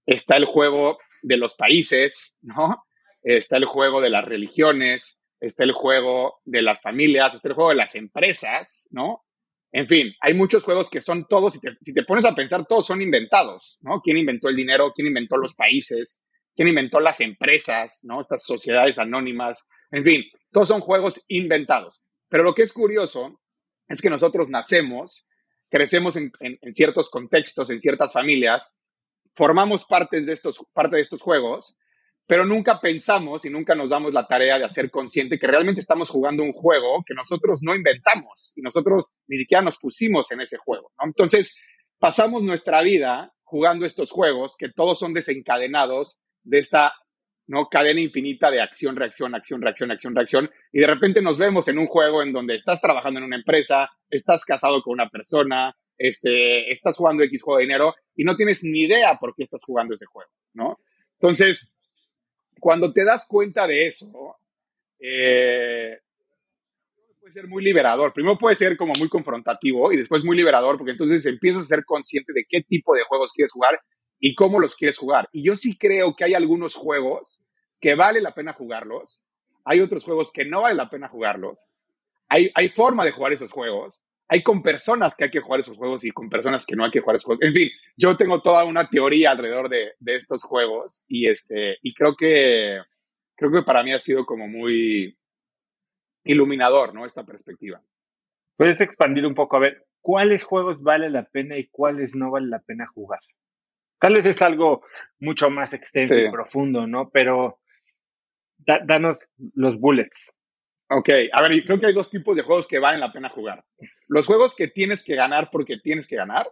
Está el juego de los países, ¿no? Está el juego de las religiones, está el juego de las familias, está el juego de las empresas, ¿no? En fin, hay muchos juegos que son todos, si si te pones a pensar, todos son inventados, ¿no? ¿Quién inventó el dinero? ¿Quién inventó los países? Quién inventó las empresas, ¿no? Estas sociedades anónimas, en fin, todos son juegos inventados. Pero lo que es curioso es que nosotros nacemos, crecemos en, en, en ciertos contextos, en ciertas familias, formamos partes de estos, parte de estos juegos, pero nunca pensamos y nunca nos damos la tarea de hacer consciente que realmente estamos jugando un juego que nosotros no inventamos y nosotros ni siquiera nos pusimos en ese juego. ¿no? Entonces, pasamos nuestra vida jugando estos juegos que todos son desencadenados de esta ¿no? cadena infinita de acción, reacción, acción, reacción, acción, reacción. Y de repente nos vemos en un juego en donde estás trabajando en una empresa, estás casado con una persona, este, estás jugando X juego de dinero y no tienes ni idea por qué estás jugando ese juego, ¿no? Entonces, cuando te das cuenta de eso, eh, puede ser muy liberador. Primero puede ser como muy confrontativo y después muy liberador porque entonces empiezas a ser consciente de qué tipo de juegos quieres jugar y cómo los quieres jugar. Y yo sí creo que hay algunos juegos que vale la pena jugarlos, hay otros juegos que no vale la pena jugarlos, hay, hay forma de jugar esos juegos, hay con personas que hay que jugar esos juegos y con personas que no hay que jugar esos juegos. En fin, yo tengo toda una teoría alrededor de, de estos juegos y, este, y creo, que, creo que para mí ha sido como muy iluminador, ¿no? Esta perspectiva. Puedes expandir un poco, a ver, ¿cuáles juegos vale la pena y cuáles no vale la pena jugar? Tal vez es algo mucho más extenso sí. y profundo, ¿no? Pero da, danos los bullets. Ok, a ver, creo que hay dos tipos de juegos que valen la pena jugar. Los juegos que tienes que ganar porque tienes que ganar,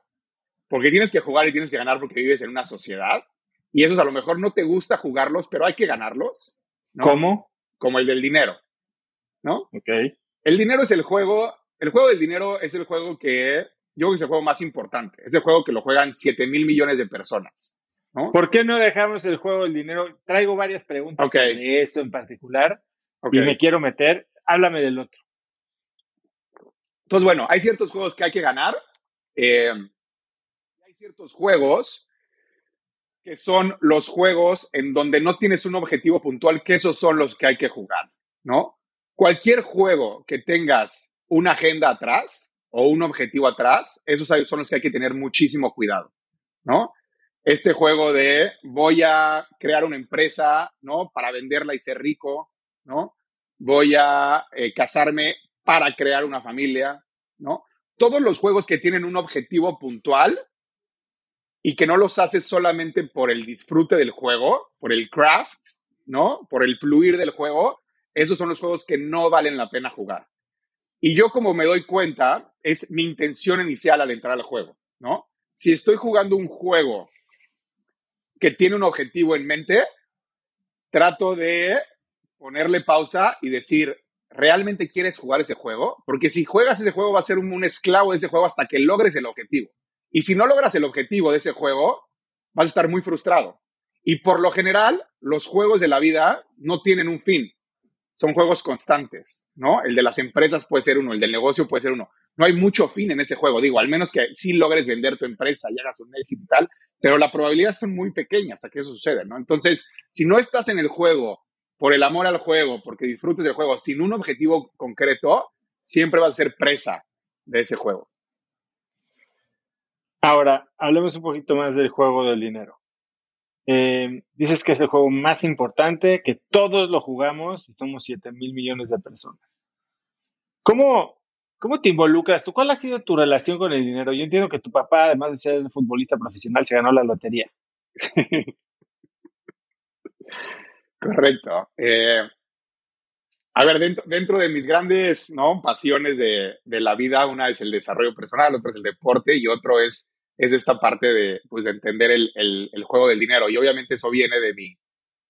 porque tienes que jugar y tienes que ganar porque vives en una sociedad, y esos a lo mejor no te gusta jugarlos, pero hay que ganarlos. ¿no? ¿Cómo? Como el del dinero, ¿no? Ok. El dinero es el juego, el juego del dinero es el juego que yo creo que es el juego más importante. Es el juego que lo juegan 7 mil millones de personas. ¿no? ¿Por qué no dejamos el juego del dinero? Traigo varias preguntas okay. sobre eso en particular okay. y me quiero meter. Háblame del otro. Entonces, bueno, hay ciertos juegos que hay que ganar. Eh, hay ciertos juegos que son los juegos en donde no tienes un objetivo puntual, que esos son los que hay que jugar, ¿no? Cualquier juego que tengas una agenda atrás, o un objetivo atrás, esos son los que hay que tener muchísimo cuidado, ¿no? Este juego de voy a crear una empresa, ¿no? Para venderla y ser rico, ¿no? Voy a eh, casarme para crear una familia, ¿no? Todos los juegos que tienen un objetivo puntual y que no los haces solamente por el disfrute del juego, por el craft, ¿no? Por el fluir del juego, esos son los juegos que no valen la pena jugar. Y yo como me doy cuenta, es mi intención inicial al entrar al juego, ¿no? Si estoy jugando un juego que tiene un objetivo en mente, trato de ponerle pausa y decir, ¿realmente quieres jugar ese juego? Porque si juegas ese juego va a ser un, un esclavo de ese juego hasta que logres el objetivo. Y si no logras el objetivo de ese juego, vas a estar muy frustrado. Y por lo general, los juegos de la vida no tienen un fin. Son juegos constantes, ¿no? El de las empresas puede ser uno, el del negocio puede ser uno. No hay mucho fin en ese juego, digo, al menos que sí logres vender tu empresa y hagas un éxito y tal, pero la probabilidad son muy pequeñas a que eso suceda, ¿no? Entonces, si no estás en el juego por el amor al juego, porque disfrutes del juego, sin un objetivo concreto, siempre vas a ser presa de ese juego. Ahora, hablemos un poquito más del juego del dinero. Eh, dices que es el juego más importante, que todos lo jugamos y somos 7 mil millones de personas. ¿Cómo, ¿Cómo te involucras tú? ¿Cuál ha sido tu relación con el dinero? Yo entiendo que tu papá, además de ser futbolista profesional, se ganó la lotería. [laughs] Correcto. Eh, a ver, dentro, dentro, de mis grandes ¿no? pasiones de, de, la vida, una es el desarrollo personal, otra es el deporte y otro es, es esta parte de, pues, de entender el, el, el, juego del dinero. Y obviamente eso viene de mi,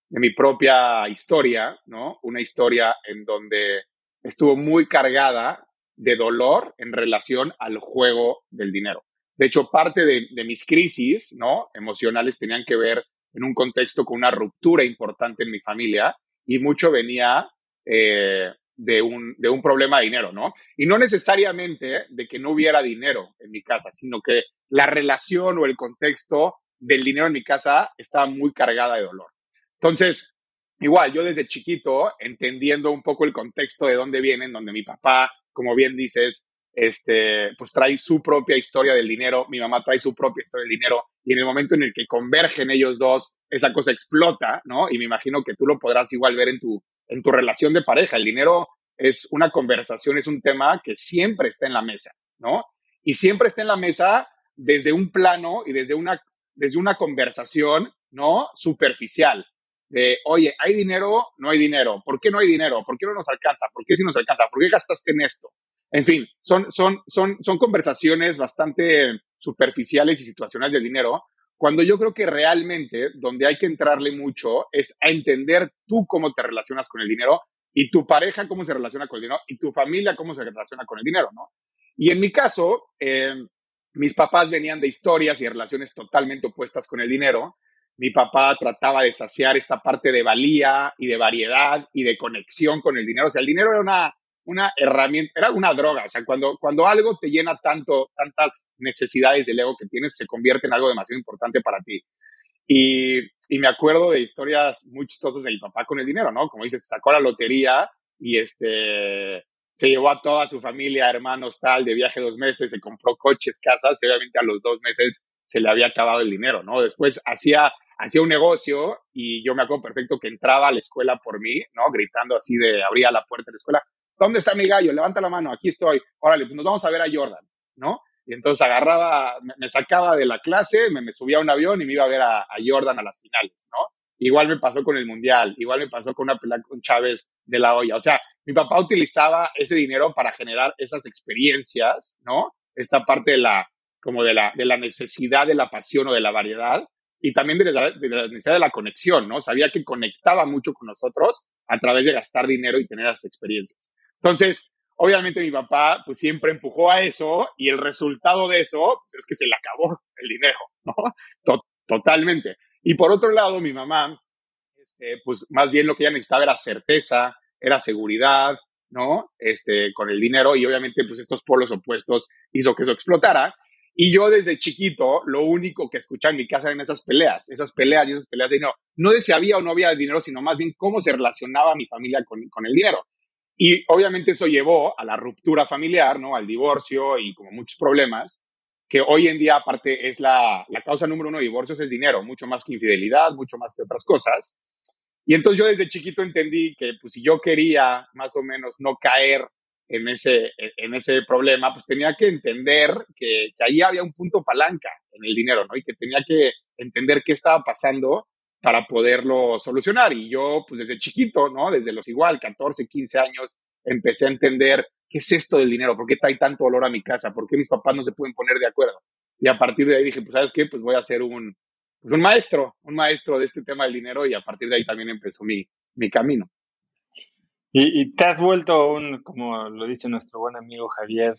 de mi propia historia, ¿no? Una historia en donde estuvo muy cargada de dolor en relación al juego del dinero. De hecho, parte de, de mis crisis, ¿no? Emocionales tenían que ver en un contexto con una ruptura importante en mi familia y mucho venía eh, de, un, de un problema de dinero, ¿no? Y no necesariamente de que no hubiera dinero en mi casa, sino que la relación o el contexto del dinero en mi casa estaba muy cargada de dolor. Entonces, igual, yo desde chiquito, entendiendo un poco el contexto de dónde vienen, donde mi papá, como bien dices, este, pues trae su propia historia del dinero, mi mamá trae su propia historia del dinero, y en el momento en el que convergen ellos dos, esa cosa explota, ¿no? Y me imagino que tú lo podrás igual ver en tu, en tu relación de pareja. El dinero es una conversación, es un tema que siempre está en la mesa, ¿no? Y siempre está en la mesa desde un plano y desde una, desde una conversación, ¿no? Superficial. De, oye, ¿hay dinero? No hay dinero. ¿Por qué no hay dinero? ¿Por qué no nos alcanza? ¿Por qué si nos alcanza? ¿Por qué gastaste en esto? En fin, son, son, son, son conversaciones bastante superficiales y situacionales del dinero, cuando yo creo que realmente donde hay que entrarle mucho es a entender tú cómo te relacionas con el dinero y tu pareja cómo se relaciona con el dinero y tu familia cómo se relaciona con el dinero, ¿no? Y en mi caso, eh, mis papás venían de historias y relaciones totalmente opuestas con el dinero. Mi papá trataba de saciar esta parte de valía y de variedad y de conexión con el dinero. O sea, el dinero era una una herramienta, era una droga. O sea, cuando, cuando algo te llena tanto, tantas necesidades del ego que tienes, se convierte en algo demasiado importante para ti. Y, me acuerdo de historias muy chistosas de mi papá con el dinero, ¿no? Como dices, sacó la lotería y este, se llevó a toda su familia, hermanos, tal, de viaje dos meses, se compró coches, casas, y obviamente a los dos meses se le había acabado el dinero, ¿no? Después hacía, hacía un negocio y yo me acuerdo perfecto que entraba a la escuela por mí, ¿no? Gritando así de, abría la puerta de la escuela, ¿dónde está mi gallo? Levanta la mano, aquí estoy. Órale, pues nos vamos a ver a Jordan, ¿no? Y entonces agarraba, me, sacaba de la clase, me, subía a un avión y me iba a ver a, Jordan a las finales, ¿no? Igual me pasó con el Mundial, igual me pasó con una pelea con Chávez de la olla. O sea, mi papá utilizaba ese dinero para generar esas experiencias, ¿no? Esta parte de la, como de la, de la necesidad de la pasión o de la variedad y también de la, de la, necesidad de la conexión, ¿no? Sabía que conectaba mucho con nosotros a través de gastar dinero y tener esas experiencias. Entonces, obviamente mi papá pues siempre empujó a eso y el resultado de eso pues, es que se le acabó el dinero, ¿no? totalmente. Y por otro lado, mi mamá, este, pues más bien lo que ella necesitaba era certeza, era seguridad, ¿no? Este, con el dinero y obviamente pues estos polos opuestos hizo que eso explotara. Y yo desde chiquito, lo único que escuchaba en mi casa eran esas peleas, esas peleas y esas peleas de dinero. No de si había o no había dinero, sino más bien cómo se relacionaba mi familia con, con el dinero. Y obviamente eso llevó a la ruptura familiar, ¿no? Al divorcio y como muchos problemas, que hoy en día aparte es la, la causa número uno de divorcios es dinero, mucho más que infidelidad, mucho más que otras cosas. Y entonces yo desde chiquito entendí que pues si yo quería más o menos no caer en ese, en ese problema, pues tenía que entender que, que ahí había un punto palanca en el dinero, ¿no? Y que tenía que entender qué estaba pasando para poderlo solucionar. Y yo, pues desde chiquito, ¿no? Desde los igual, 14, 15 años, empecé a entender qué es esto del dinero, por qué trae tanto olor a mi casa, por qué mis papás no se pueden poner de acuerdo. Y a partir de ahí dije, pues sabes qué, pues voy a ser un, pues, un maestro, un maestro de este tema del dinero y a partir de ahí también empezó mi, mi camino. Y, y te has vuelto un, como lo dice nuestro buen amigo Javier,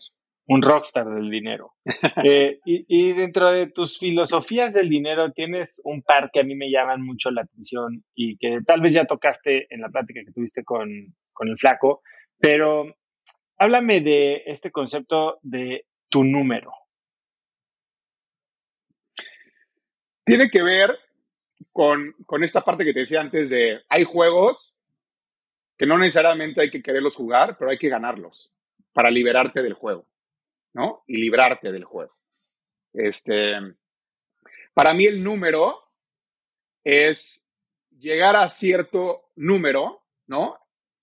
un rockstar del dinero. [laughs] Eh, y, dentro de tus filosofías del dinero tienes un par que a mí me llaman mucho la atención y que tal vez ya tocaste en la plática que tuviste con, con el flaco, pero háblame de este concepto de tu número. Tiene que ver con, con esta parte que te decía antes de, hay juegos que no necesariamente hay que quererlos jugar, pero hay que ganarlos para liberarte del juego. ¿No? Y librarte del juego. Este, para mí el número es llegar a cierto número, ¿no?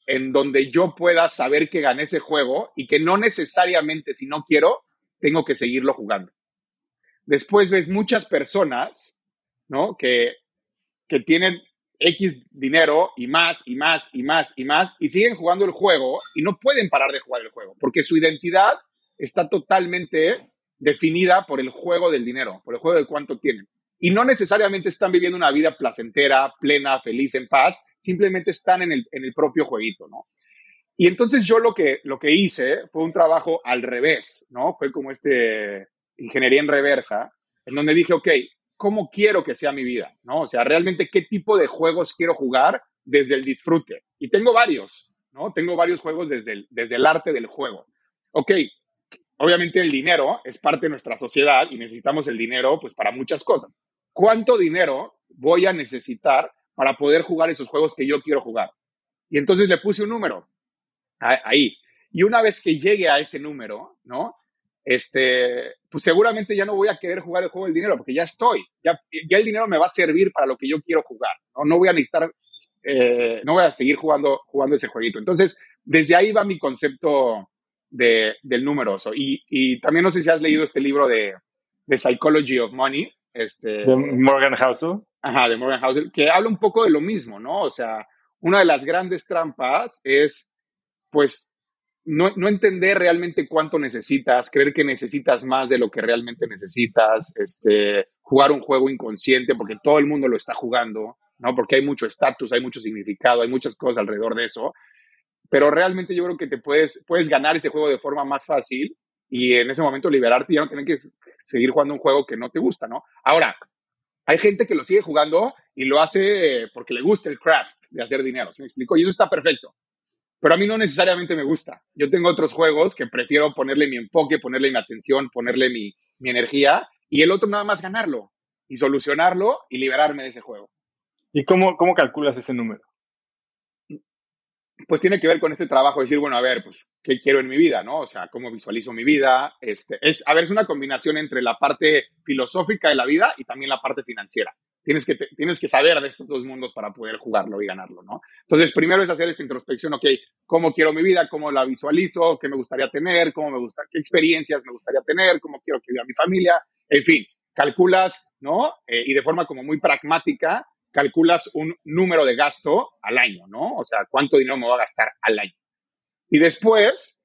En donde yo pueda saber que gané ese juego y que no necesariamente, si no quiero, tengo que seguirlo jugando. Después ves muchas personas, ¿no? Que, que tienen X dinero y más y más y más y más y siguen jugando el juego y no pueden parar de jugar el juego porque su identidad está totalmente definida por el juego del dinero, por el juego de cuánto tienen. Y no necesariamente están viviendo una vida placentera, plena, feliz, en paz, simplemente están en el, en el propio jueguito, ¿no? Y entonces yo lo que, lo que hice fue un trabajo al revés, ¿no? Fue como este ingeniería en reversa, en donde dije, ok, ¿cómo quiero que sea mi vida? ¿No? O sea, realmente qué tipo de juegos quiero jugar desde el disfrute. Y tengo varios, ¿no? Tengo varios juegos desde el, desde el arte del juego. Ok, obviamente el dinero es parte de nuestra sociedad y necesitamos el dinero pues para muchas cosas. ¿Cuánto dinero voy a necesitar para poder jugar esos juegos que yo quiero jugar? Y entonces le puse un número ahí. Y una vez que llegue a ese número, ¿no? Este, pues seguramente ya no voy a querer jugar el juego del dinero porque ya estoy, ya, ya el dinero me va a servir para lo que yo quiero jugar, no, no voy a necesitar, eh, no voy a seguir jugando, jugando ese jueguito. Entonces, desde ahí va mi concepto de, del numeroso. Y, y, también no sé si has leído este libro de, de Psychology of Money. Este, de Morgan Housel. Ajá, de Morgan Housel, que habla un poco de lo mismo, ¿no? O sea, una de las grandes trampas es, pues, no, no, entender realmente cuánto necesitas, creer que necesitas más de lo que realmente necesitas, este, jugar un juego inconsciente porque todo el mundo lo está jugando, ¿no? Porque hay mucho estatus, hay mucho significado, hay muchas cosas alrededor de eso pero realmente yo creo que te puedes, puedes ganar ese juego de forma más fácil y en ese momento liberarte y ya no tener que seguir jugando un juego que no te gusta, ¿no? Ahora, hay gente que lo sigue jugando y lo hace porque le gusta el craft de hacer dinero, ¿se me explico? Y eso está perfecto. Pero a mí no necesariamente me gusta. Yo tengo otros juegos que prefiero ponerle mi enfoque, ponerle mi atención, ponerle mi, mi energía y el otro nada más ganarlo y solucionarlo y liberarme de ese juego. ¿Y cómo, cómo calculas ese número? Pues tiene que ver con este trabajo, de decir, bueno, a ver, pues, ¿qué quiero en mi vida, no? O sea, ¿cómo visualizo mi vida? Este, es, a ver, es una combinación entre la parte filosófica de la vida y también la parte financiera. Tienes que, tienes que saber de estos dos mundos para poder jugarlo y ganarlo, ¿no? Entonces, primero es hacer esta introspección, ok, ¿cómo quiero mi vida? ¿Cómo la visualizo? ¿Qué me gustaría tener? ¿Cómo me gusta? ¿Qué experiencias me gustaría tener? ¿Cómo quiero que viva mi familia? En fin, calculas, ¿no? Eh, y de forma como muy pragmática, calculas un número de gasto al año, ¿no? O sea, cuánto dinero me voy a gastar al año. Y después,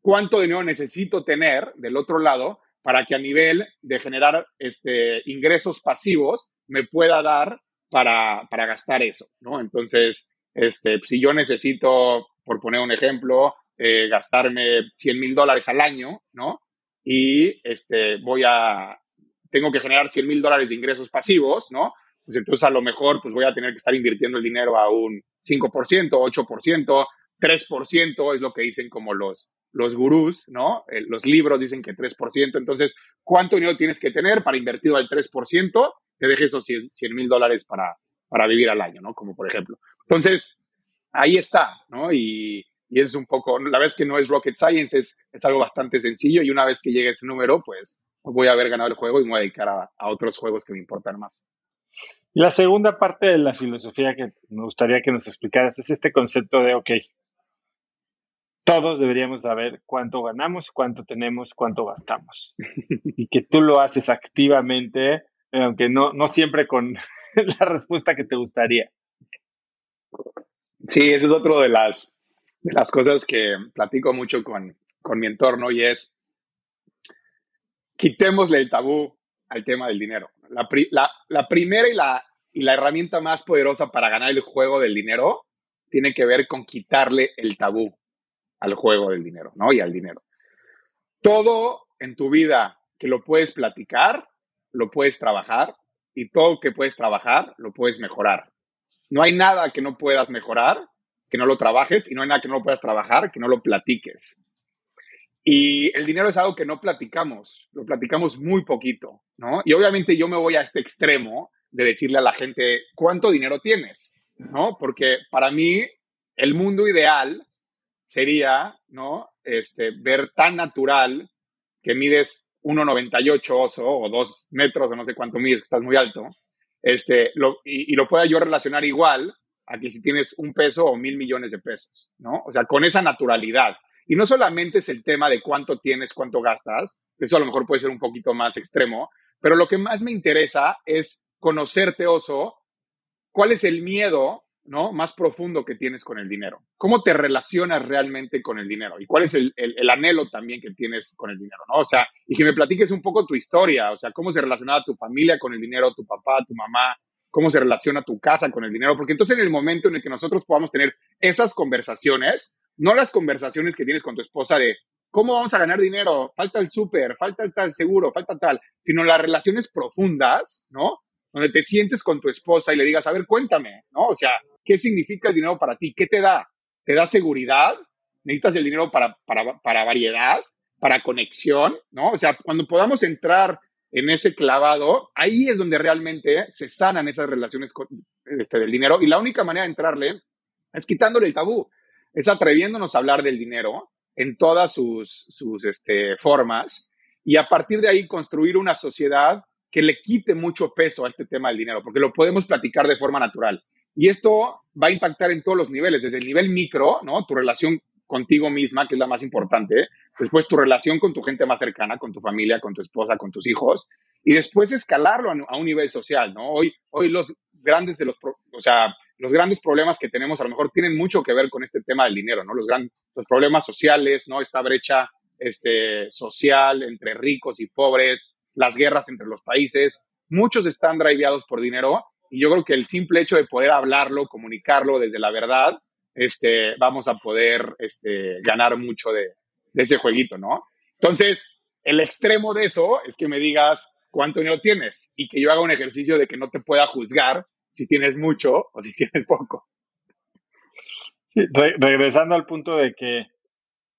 cuánto dinero necesito tener del otro lado para que a nivel de generar este, ingresos pasivos me pueda dar para, para gastar eso, ¿no? Entonces, este, si yo necesito, por poner un ejemplo, eh, gastarme 100 mil dólares al año, ¿no? Y este, voy a, tengo que generar 100 mil dólares de ingresos pasivos, ¿no? Pues entonces a lo mejor pues voy a tener que estar invirtiendo el dinero a un 5%, 8%, 3% es lo que dicen como los, los gurús, ¿no? Eh, los libros dicen que 3%. Entonces, ¿cuánto dinero tienes que tener para invertir al 3%? Te deje esos 100 mil dólares para, para vivir al año, ¿no? Como por ejemplo. Entonces, ahí está, ¿no? Y, y es un poco, la vez que no es rocket science, es, es algo bastante sencillo y una vez que llegue ese número, pues voy a haber ganado el juego y me voy a dedicar a, a otros juegos que me importan más. La segunda parte de la filosofía que me gustaría que nos explicaras es este concepto de, ok, todos deberíamos saber cuánto ganamos, cuánto tenemos, cuánto gastamos. y que tú lo haces activamente, aunque no, no siempre con [laughs] la respuesta que te gustaría. Sí, eso es otro de las, de las cosas que platico mucho con, con mi entorno y es quitémosle el tabú al tema del dinero. La, la, primera y la, y la herramienta más poderosa para ganar el juego del dinero tiene que ver con quitarle el tabú al juego del dinero, ¿no? Y al dinero. todo en tu vida que lo puedes platicar, lo puedes trabajar y todo que puedes trabajar, lo puedes mejorar. No hay nada que no puedas mejorar, que no lo trabajes y no hay nada que no lo puedas trabajar, que no lo platiques. Y el dinero es algo que no platicamos, lo platicamos muy poquito, ¿no? Y obviamente yo me voy a este extremo de decirle a la gente, ¿cuánto dinero tienes? ¿No? Porque para mí el mundo ideal sería, ¿no? Este, ver tan natural que mides 1,98 oso o 2 metros o no sé cuánto mides, estás muy alto, este, y, y, lo pueda yo relacionar igual a que si tienes un peso o mil millones de pesos, ¿no? O sea, con esa naturalidad. Y no solamente es el tema de cuánto tienes, cuánto gastas, eso a lo mejor puede ser un poquito más extremo, pero lo que más me interesa es conocerte, oso, cuál es el miedo ¿no? más profundo que tienes con el dinero. ¿Cómo te relacionas realmente con el dinero? ¿Y cuál es el, el, anhelo también que tienes con el dinero? ¿no? O sea, y que me platiques un poco tu historia, o sea, cómo se relacionaba tu familia con el dinero, tu papá, tu mamá, cómo se relaciona tu casa con el dinero, porque entonces en el momento en el que nosotros podamos tener esas conversaciones, no las conversaciones que tienes con tu esposa de cómo vamos a ganar dinero, falta el súper, falta el tal seguro, falta tal, sino las relaciones profundas, ¿no? Donde te sientes con tu esposa y le digas, a ver, cuéntame, ¿no? O sea, ¿Qué significa el dinero para ti? ¿Qué te da? ¿Te da seguridad? ¿Necesitas el dinero para, para, para variedad? ¿Para conexión? ¿No? O sea, cuando podamos entrar en ese clavado, ahí es donde realmente se sanan esas relaciones con, este, del dinero. Y la única manera de entrarle es quitándole el tabú, es atreviéndonos a hablar del dinero en todas sus, sus este, formas y a partir de ahí construir una sociedad que le quite mucho peso a este tema del dinero, porque lo podemos platicar de forma natural. Y esto va a impactar en todos los niveles, desde el nivel micro, ¿no? Tu relación contigo misma, que es la más importante, después tu relación con tu gente más cercana, con tu familia, con tu esposa, con tus hijos, y después escalarlo a un nivel social, ¿no? Hoy, hoy los grandes de los, o sea, los grandes problemas que tenemos a lo mejor tienen mucho que ver con este tema del dinero, ¿no? Los, grandes los problemas sociales, ¿no? Esta brecha este, social entre ricos y pobres, las guerras entre los países, muchos están driveados por dinero y yo creo que el simple hecho de poder hablarlo, comunicarlo desde la verdad, este, vamos a poder este, ganar mucho de, ese jueguito, ¿no? Entonces, el extremo de eso es que me digas cuánto dinero tienes y que yo haga un ejercicio de que no te pueda juzgar si tienes mucho o si tienes poco. regresando al punto de que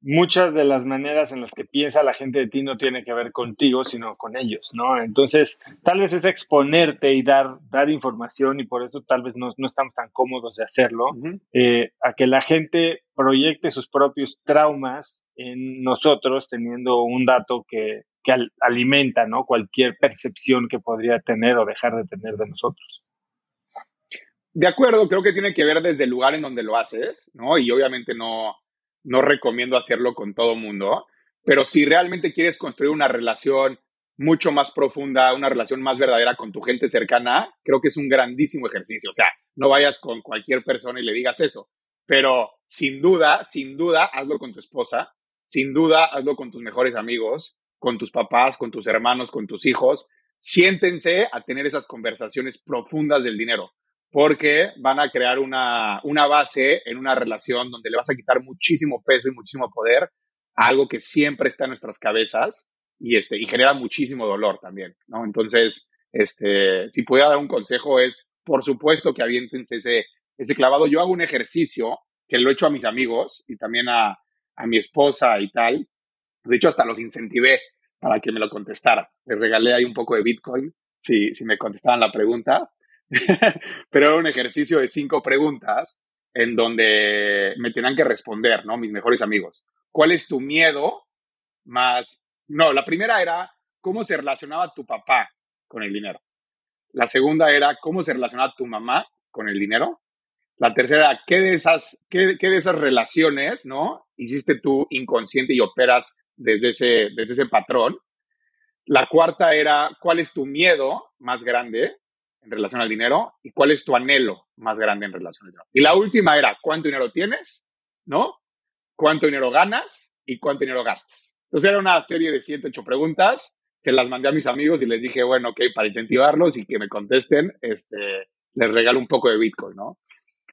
muchas de las maneras en las que piensa la gente de ti no tiene que ver contigo, sino con ellos, ¿no? Entonces, tal vez es exponerte y dar, dar información y por eso tal vez no, no estamos tan cómodos de hacerlo, eh, a que la gente proyecte sus propios traumas en nosotros teniendo un dato que, que alimenta, ¿no? Cualquier percepción que podría tener o dejar de tener de nosotros. De acuerdo, creo que tiene que ver desde el lugar en donde lo haces, ¿no? Y obviamente no, no recomiendo hacerlo con todo mundo, pero si realmente quieres construir una relación mucho más profunda, una relación más verdadera con tu gente cercana, creo que es un grandísimo ejercicio. O sea, no vayas con cualquier persona y le digas eso, pero sin duda, sin duda, hazlo con tu esposa, sin duda, hazlo con tus mejores amigos, con tus papás, con tus hermanos, con tus hijos. Siéntense a tener esas conversaciones profundas del dinero porque van a crear una, una, base en una relación donde le vas a quitar muchísimo peso y muchísimo poder a algo que siempre está en nuestras cabezas y, este, y genera muchísimo dolor también, ¿no? Entonces, este, si pudiera dar un consejo es, por supuesto que aviéntense ese, ese clavado. Yo hago un ejercicio que lo he hecho a mis amigos y también a, a mi esposa y tal. De hecho, hasta los incentivé para que me lo contestaran. Les regalé ahí un poco de Bitcoin si, si me contestaban la pregunta [laughs] pero era un ejercicio de cinco preguntas en donde me tenían que responder, ¿no? Mis mejores amigos. ¿Cuál es tu miedo más? No, la primera era cómo se relacionaba tu papá con el dinero. La segunda era cómo se relacionaba tu mamá con el dinero. La tercera era qué de esas, qué, qué de esas relaciones, ¿no? Hiciste tú inconsciente y operas desde ese, desde ese patrón. La cuarta era cuál es tu miedo más grande en relación al dinero y cuál es tu anhelo más grande en relación al dinero. Y la última era cuánto dinero tienes, ¿no? Cuánto dinero ganas y cuánto dinero gastas. Entonces era una serie de siete, ocho preguntas. Se las mandé a mis amigos y les dije, bueno, ok, para incentivarlos y que me contesten, este, les regalo un poco de Bitcoin, ¿no?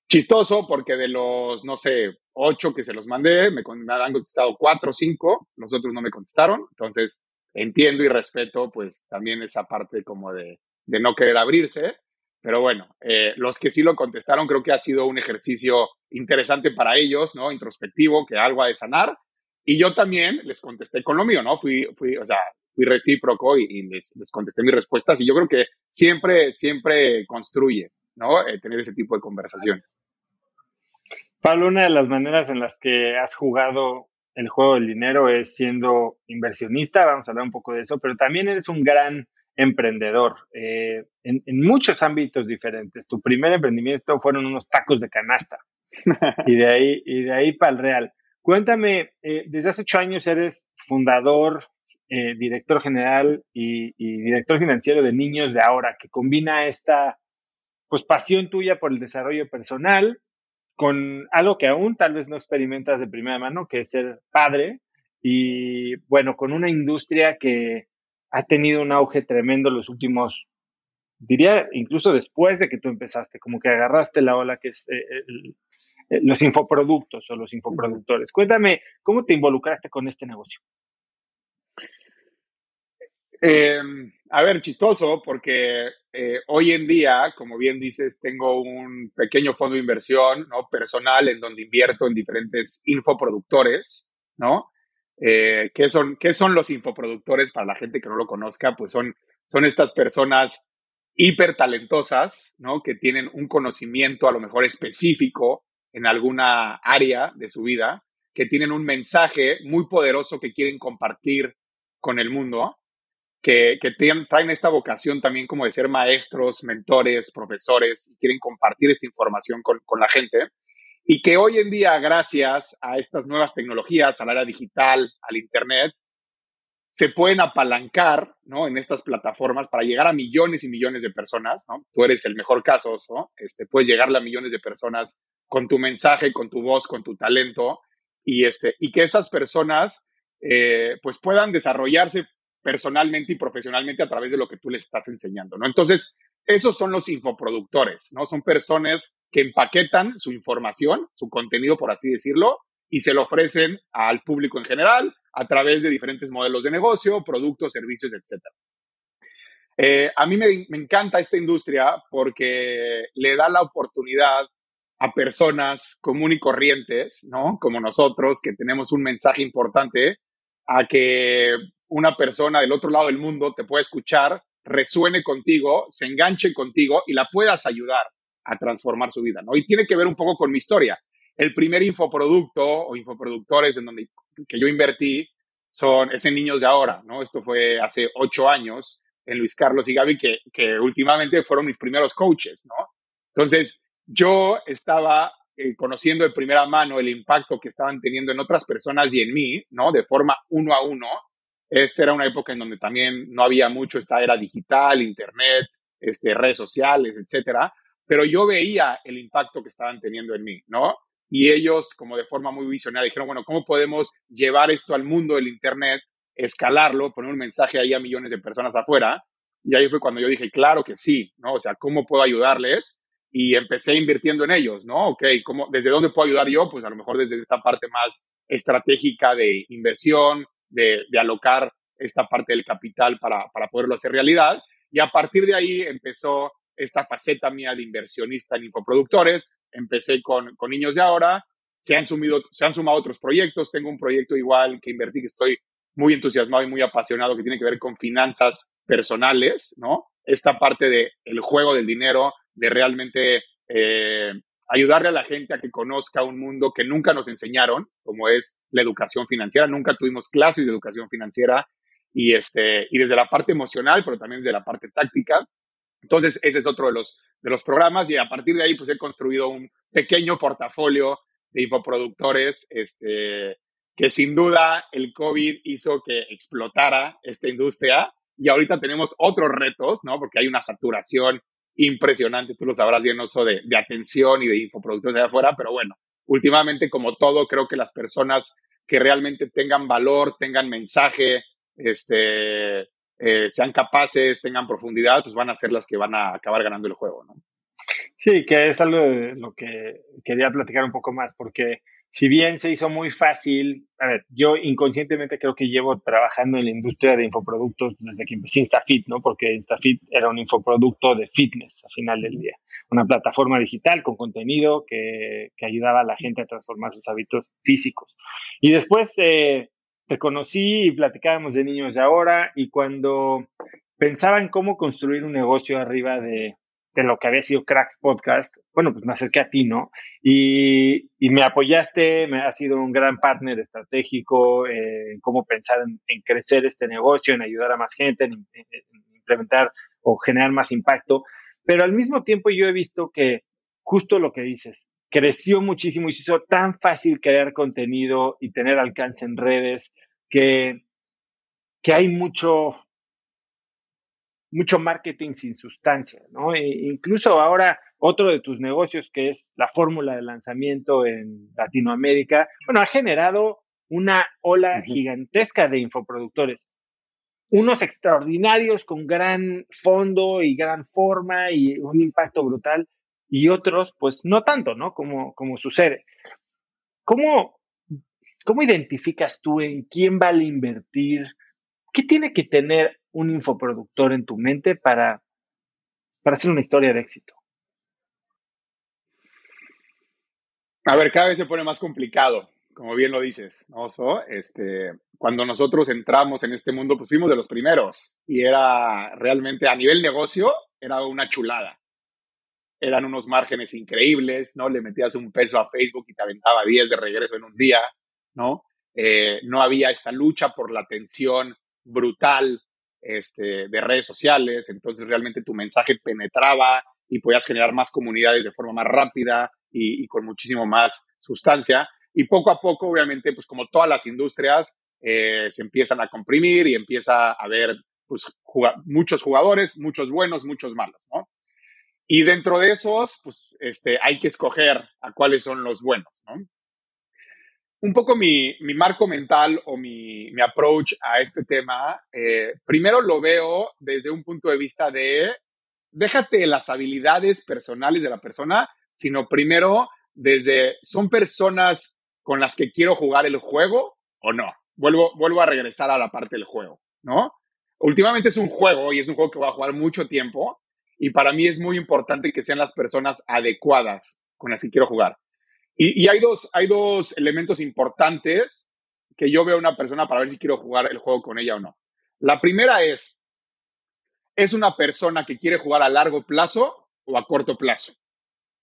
chistoso porque de los, no sé, ocho que se los mandé, me, me han contestado cuatro o cinco, los otros no me contestaron. Entonces, entiendo y respeto pues también esa parte como de, de no querer abrirse. Pero bueno, eh, los que sí lo contestaron creo que ha sido un ejercicio interesante para ellos, ¿no? Introspectivo, que algo ha de sanar. Y yo también les contesté con lo mío, ¿no? Fui, fui o sea, fui recíproco y, les, contesté mis respuestas. Y yo creo que siempre, siempre construye, ¿no? Eh, tener ese tipo de conversaciones. Pablo, una de las maneras en las que has jugado el juego del dinero es siendo inversionista, vamos a hablar un poco de eso, pero también eres un gran emprendedor eh, en, muchos ámbitos diferentes. Tu primer emprendimiento fueron unos tacos de canasta [laughs] y de ahí, y de ahí para el real. Cuéntame, eh, desde hace ocho años eres fundador, eh, director general y, director financiero de Niños de Ahora, que combina esta pues pasión tuya por el desarrollo personal con algo que aún tal vez no experimentas de primera mano, que es ser padre, y bueno, con una industria que ha tenido un auge tremendo los últimos, diría, incluso después de que tú empezaste, como que agarraste la ola que es eh, eh, los infoproductos o los infoproductores. Cuéntame, ¿cómo te involucraste con este negocio? Em, a ver, chistoso, porque eh, hoy en día, como bien dices, tengo un pequeño fondo de inversión ¿no? personal en donde invierto en diferentes infoproductores, ¿no? Eh, ¿qué, son, ¿Qué son los infoproductores para la gente que no lo conozca? Pues son, son estas personas hiper talentosas, ¿no? Que tienen un conocimiento a lo mejor específico en alguna área de su vida, que tienen un mensaje muy poderoso que quieren compartir con el mundo, que, que traen esta vocación también como de ser maestros, mentores, profesores, y quieren compartir esta información con la gente y que hoy en día, gracias a estas nuevas tecnologías, al área digital, al Internet, se pueden apalancar ¿no? en estas plataformas para llegar a millones y millones de personas. Tú eres el mejor caso, ¿no? este, puedes llegarle a millones de personas con tu mensaje, con tu voz, con tu talento, y, este, y que esas personas eh, pues puedan desarrollarse personalmente y profesionalmente a través de lo que tú les estás enseñando. ¿no? Entonces, esos son los infoproductores, ¿no? Son personas que empaquetan su información, su contenido, por así decirlo, y se lo ofrecen al público en general a través de diferentes modelos de negocio, productos, servicios, etc. Eh, a mí me, me encanta esta industria porque le da la oportunidad a personas comunes y corrientes, ¿no? Como nosotros, que tenemos un mensaje importante, a que una persona del otro lado del mundo te pueda escuchar resuene contigo, se enganche contigo y la puedas ayudar a transformar su vida, ¿no? Y tiene que ver un poco con mi historia. El primer infoproducto o infoproductores en donde que yo invertí son, es en Niños de Ahora, ¿no? Esto fue hace ocho años en Luis Carlos y Gaby, que, que últimamente fueron mis primeros coaches, ¿no? Entonces, yo estaba eh, conociendo de primera mano el impacto que estaban teniendo en otras personas y en mí, ¿no? De forma uno a uno, esta era una época en donde también no había mucho esta era digital, internet, este, redes sociales, etcétera, pero yo veía el impacto que estaban teniendo en mí, ¿no? Y ellos, como de forma muy visionaria, dijeron, bueno, ¿cómo podemos llevar esto al mundo del internet, escalarlo, poner un mensaje ahí a millones de personas afuera? Y ahí fue cuando yo dije, claro que sí, ¿no? O sea, ¿cómo puedo ayudarles? Y empecé invirtiendo en ellos, ¿no? Ok, ¿cómo, ¿desde dónde puedo ayudar yo? Pues a lo mejor desde esta parte más estratégica de inversión, de, alocar esta parte del capital para, poderlo hacer realidad. Y a partir de ahí empezó esta faceta mía de inversionista en infoproductores. Empecé con, Niños de Ahora, se han, sumido, se han sumado otros proyectos. Tengo un proyecto igual que invertí, que estoy muy entusiasmado y muy apasionado, que tiene que ver con finanzas personales, ¿no? Esta parte del el juego del dinero, de realmente eh, ayudarle a la gente a que conozca un mundo que nunca nos enseñaron, como es la educación financiera. Nunca tuvimos clases de educación financiera y, este, y desde la parte emocional, pero también desde la parte táctica. Entonces, ese es otro de los, de los programas y a partir de ahí, pues he construido un pequeño portafolio de infoproductores, este, que sin duda el COVID hizo que explotara esta industria y ahorita tenemos otros retos, ¿no? Porque hay una saturación impresionante, tú lo sabrás bien, Oso, de, de atención y de infoproductos de afuera, pero bueno, últimamente, como todo, creo que las personas que realmente tengan valor, tengan mensaje, este, eh, sean capaces, tengan profundidad, pues van a ser las que van a acabar ganando el juego, ¿no? Sí, que es algo de lo que quería platicar un poco más, porque si bien se hizo muy fácil, a ver, yo inconscientemente creo que llevo trabajando en la industria de infoproductos desde que empecé InstaFit, ¿no? Porque InstaFit era un infoproducto de fitness al final del día. Una plataforma digital con contenido que, ayudaba a la gente a transformar sus hábitos físicos. Y después eh, te conocí y platicábamos de niños de ahora y cuando pensaba en cómo construir un negocio arriba de, de lo que había sido Cracks Podcast, bueno, pues me acerqué a ti, ¿no? Y, me apoyaste, me has sido un gran partner estratégico eh, en cómo pensar en, crecer este negocio, en ayudar a más gente, en, implementar o generar más impacto. Pero al mismo tiempo yo he visto que justo lo que dices, creció muchísimo y se hizo tan fácil crear contenido y tener alcance en redes que, que hay mucho, mucho marketing sin sustancia, ¿no? E incluso ahora otro de tus negocios que es la fórmula de lanzamiento en Latinoamérica, bueno, ha generado una ola gigantesca de infoproductores. Unos extraordinarios con gran fondo y gran forma y un impacto brutal y otros pues no tanto, ¿no? Como, como sucede. ¿Cómo, ¿Cómo identificas tú en quién vale invertir? ¿Qué tiene que tener un infoproductor en tu mente para, para hacer una historia de éxito? A ver, cada vez se pone más complicado, como bien lo dices, ¿no? este, cuando nosotros entramos en este mundo, pues fuimos de los primeros y era realmente a nivel negocio, era una chulada. Eran unos márgenes increíbles, ¿no? Le metías un peso a Facebook y te aventaba 10 de regreso en un día, ¿no? Eh, no había esta lucha por la atención brutal este, de redes sociales, entonces realmente tu mensaje penetraba y podías generar más comunidades de forma más rápida y, con muchísimo más sustancia. Y poco a poco, obviamente, pues como todas las industrias, eh, se empiezan a comprimir y empieza a haber pues, muchos jugadores, muchos buenos, muchos malos, ¿no? Y dentro de esos, pues este, hay que escoger a cuáles son los buenos, ¿no? Un poco mi, marco mental o mi, approach a este tema, eh, primero lo veo desde un punto de vista de, déjate las habilidades personales de la persona, sino primero desde, ¿son personas con las que quiero jugar el juego o no? Vuelvo, vuelvo a regresar a la parte del juego, ¿no? Últimamente es un juego y es un juego que voy a jugar mucho tiempo y para mí es muy importante que sean las personas adecuadas con las que quiero jugar. Y, hay, dos, hay dos elementos importantes que yo veo a una persona para ver si quiero jugar el juego con ella o no. La primera es, ¿es una persona que quiere jugar a largo plazo o a corto plazo?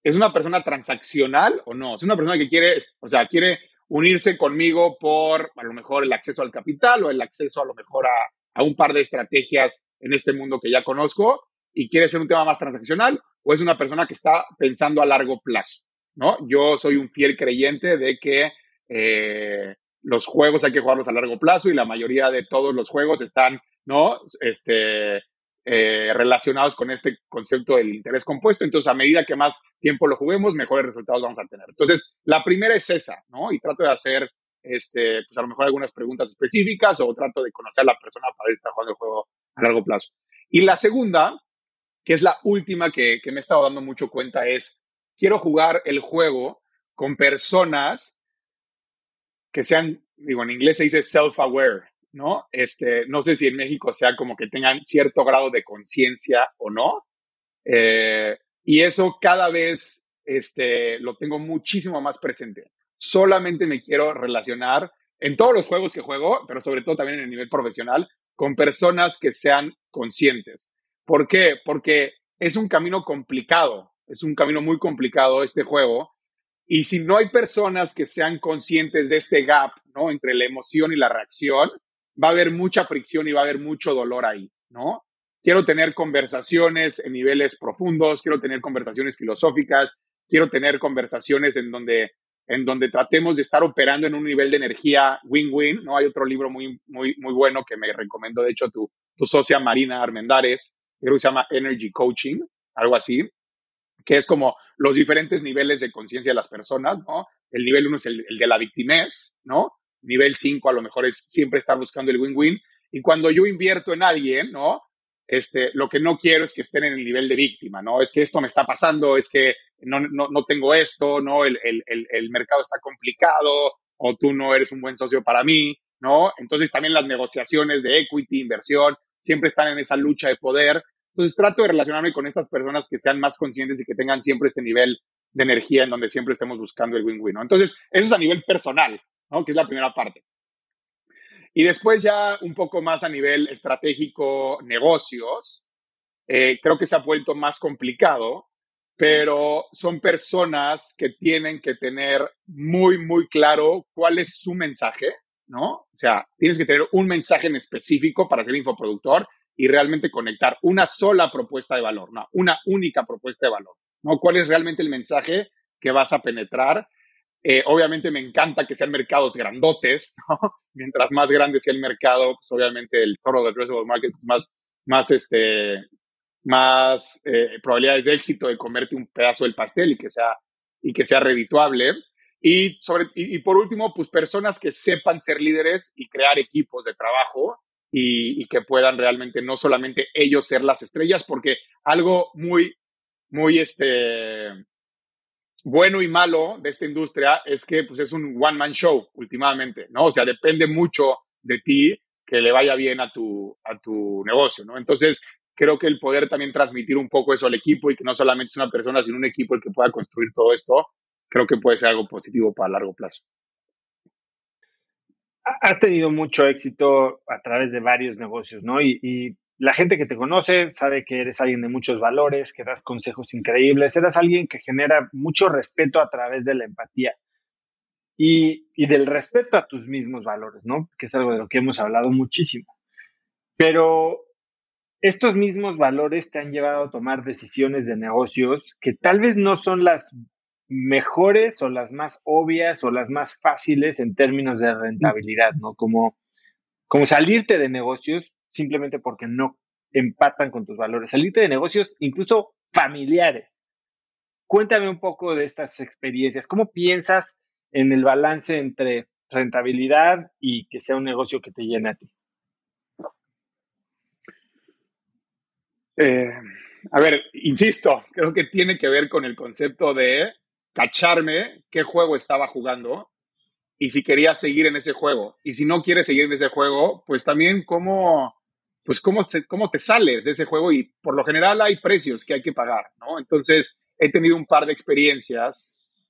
¿Es una persona transaccional o no? ¿Es una persona que quiere, o sea, quiere unirse conmigo por a lo mejor el acceso al capital o el acceso a lo mejor a, a un par de estrategias en este mundo que ya conozco y quiere ser un tema más transaccional o es una persona que está pensando a largo plazo? ¿No? Yo soy un fiel creyente de que eh, los juegos hay que jugarlos a largo plazo y la mayoría de todos los juegos están, ¿no? Este, eh, relacionados con este concepto del interés compuesto. Entonces, a medida que más tiempo lo juguemos, mejores resultados vamos a tener. Entonces, la primera es esa, ¿no? Y trato de hacer, este, pues a lo mejor algunas preguntas específicas o trato de conocer a la persona para está jugando el juego a largo plazo. Y la segunda, que es la última que, que me he estado dando mucho cuenta, es quiero jugar el juego con personas que sean, digo, en inglés se dice self-aware, ¿no? Este, no sé si en México sea como que tengan cierto grado de conciencia o no. Eh, y eso cada vez este, lo tengo muchísimo más presente. Solamente me quiero relacionar en todos los juegos que juego, pero sobre todo también en el nivel profesional, con personas que sean conscientes. ¿Por qué? Porque es un camino complicado es un camino muy complicado este juego. Y si no hay personas que sean conscientes de este gap, ¿no? Entre la emoción y la reacción, va a haber mucha fricción y va a haber mucho dolor ahí, ¿no? Quiero tener conversaciones en niveles profundos, quiero tener conversaciones filosóficas, quiero tener conversaciones en donde, en donde tratemos de estar operando en un nivel de energía win-win, ¿no? Hay otro libro muy, muy, muy bueno que me recomendó, de hecho, tu, tu socia Marina Armendares, creo que se llama Energy Coaching, algo así, que es como los diferentes niveles de conciencia de las personas, ¿no? El nivel uno es el, de la victimez, ¿no? Nivel cinco a lo mejor es siempre estar buscando el win-win. Y cuando yo invierto en alguien, ¿no? este, lo que no quiero es que estén en el nivel de víctima, ¿no? Es que esto me está pasando, es que no, no, no tengo esto, ¿no? El, el, el, mercado está complicado o tú no eres un buen socio para mí, ¿no? Entonces también las negociaciones de equity, inversión, siempre están en esa lucha de poder. Entonces trato de relacionarme con estas personas que sean más conscientes y que tengan siempre este nivel de energía en donde siempre estemos buscando el win-win. Entonces, eso es a nivel personal, ¿no? Que es la primera parte. Y después ya un poco más a nivel estratégico, negocios, eh, creo que se ha vuelto más complicado, pero son personas que tienen que tener muy, muy claro cuál es su mensaje, ¿no? O sea, tienes que tener un mensaje en específico para ser infoproductor y realmente conectar una sola propuesta de valor, ¿no? Una única propuesta de valor, ¿no? ¿Cuál es realmente el mensaje que vas a penetrar eh, obviamente me encanta que sean mercados grandotes. [laughs] Mientras más grande sea el mercado, pues obviamente el toro del addressable market, pues más, más, este, más eh, probabilidades de éxito de comerte un pedazo del pastel y que sea, y que sea redituable. Y, sobre, y, por último, pues personas que sepan ser líderes y crear equipos de trabajo y, que puedan realmente no solamente ellos ser las estrellas, porque algo muy, muy, este, bueno y malo de esta industria es que pues, es un one-man show últimamente, ¿no? O sea, depende mucho de ti que le vaya bien a tu, a tu negocio, ¿no? Entonces, creo que el poder también transmitir un poco eso al equipo y que no solamente es una persona, sino un equipo el que pueda construir todo esto, creo que puede ser algo positivo para largo plazo. Has tenido mucho éxito a través de varios negocios, ¿no? Y, y la gente que te conoce sabe que eres alguien de muchos valores, que das consejos increíbles, eres alguien que genera mucho respeto a través de la empatía y, del respeto a tus mismos valores, ¿no? Que es algo de lo que hemos hablado muchísimo. Pero estos mismos valores te han llevado a tomar decisiones de negocios que tal vez no son las mejores o las más obvias o las más fáciles en términos de rentabilidad, ¿no? Como, como salirte de negocios simplemente porque no empatan con tus valores. Salirte de negocios incluso familiares. Cuéntame un poco de estas experiencias. ¿Cómo piensas en el balance entre rentabilidad y que sea un negocio que te llene a ti? Eh, a ver, insisto, creo que tiene que ver con el concepto de cacharme qué juego estaba jugando y si quería seguir en ese juego. Y si no quieres seguir en ese juego, pues también cómo, pues cómo, cómo te sales de ese juego y por lo general hay precios que hay que pagar, ¿no? Entonces, he tenido un par de experiencias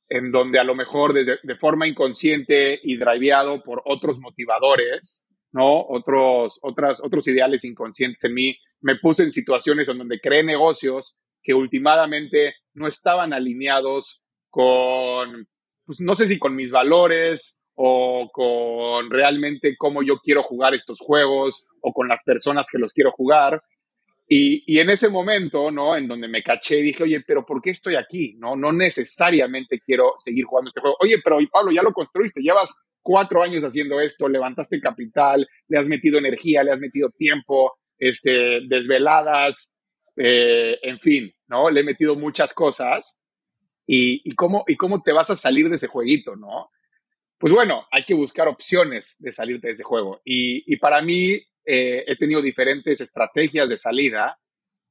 en donde a lo mejor desde, de forma inconsciente y driveado por otros motivadores, ¿no? Otros, otras, otros ideales inconscientes en mí, me puse en situaciones en donde creé negocios que últimamente no estaban alineados con, pues no sé si con mis valores o con realmente cómo yo quiero jugar estos juegos o con las personas que los quiero jugar. Y, y, en ese momento, ¿no? En donde me caché, dije, oye, pero ¿por qué estoy aquí? No, no necesariamente quiero seguir jugando este juego. Oye, pero Pablo, ya lo construiste, llevas cuatro años haciendo esto, levantaste capital, le has metido energía, le has metido tiempo, este, desveladas, eh, en fin, ¿no? Le he metido muchas cosas. Y, y, cómo, ¿Y cómo te vas a salir de ese jueguito, no? pues bueno, hay que buscar opciones de salirte de ese juego. Y, para mí eh, he tenido diferentes estrategias de salida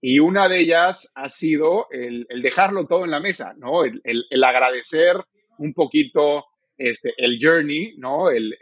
y una de ellas ha sido el, dejarlo todo en la mesa, ¿no? El, agradecer un poquito este, el journey, ¿no? El,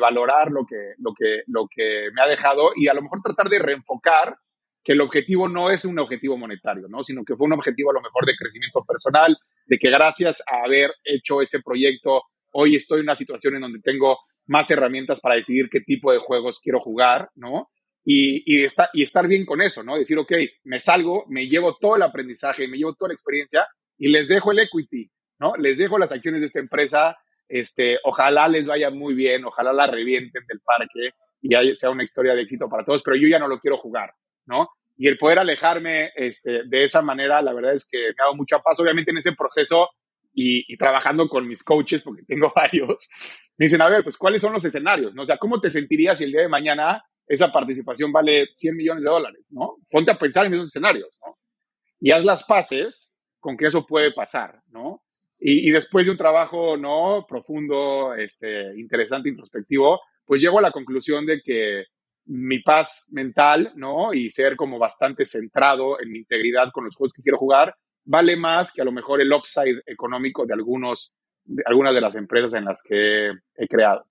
valorar lo que, lo, que, lo que me ha dejado y a lo mejor tratar de reenfocar que el objetivo no es un objetivo monetario, ¿no? Sino que fue un objetivo a lo mejor de crecimiento personal, de que gracias a haber hecho ese proyecto hoy estoy en una situación en donde tengo más herramientas para decidir qué tipo de juegos quiero jugar, ¿no? Y, y, y estar bien con eso, ¿no? Decir, ok, me salgo, me llevo todo el aprendizaje, me llevo toda la experiencia y les dejo el equity, ¿no? Les dejo las acciones de esta empresa, este, ojalá les vaya muy bien, ojalá la revienten del parque y sea una historia de éxito para todos, pero yo ya no lo quiero jugar, ¿no? Y el poder alejarme este, de esa manera, la verdad es que me ha dado mucha paz. Obviamente en ese proceso y, trabajando con mis coaches, porque tengo [laughs] varios, me dicen, a ver, pues, ¿cuáles son los escenarios? ¿no? O sea, ¿cómo te sentirías si el día de mañana esa participación vale 100 millones de dólares? ¿no? Ponte a pensar en esos escenarios. Y haz las paces con que eso puede pasar, ¿no? Y, y después de un trabajo, ¿no? Profundo, este, interesante, introspectivo, pues llego a la conclusión de que, mi paz mental, ¿no? Y ser como bastante centrado en mi integridad con los juegos que quiero jugar, vale más que a lo mejor el upside económico de, algunos, de algunas de las empresas en las que he creado.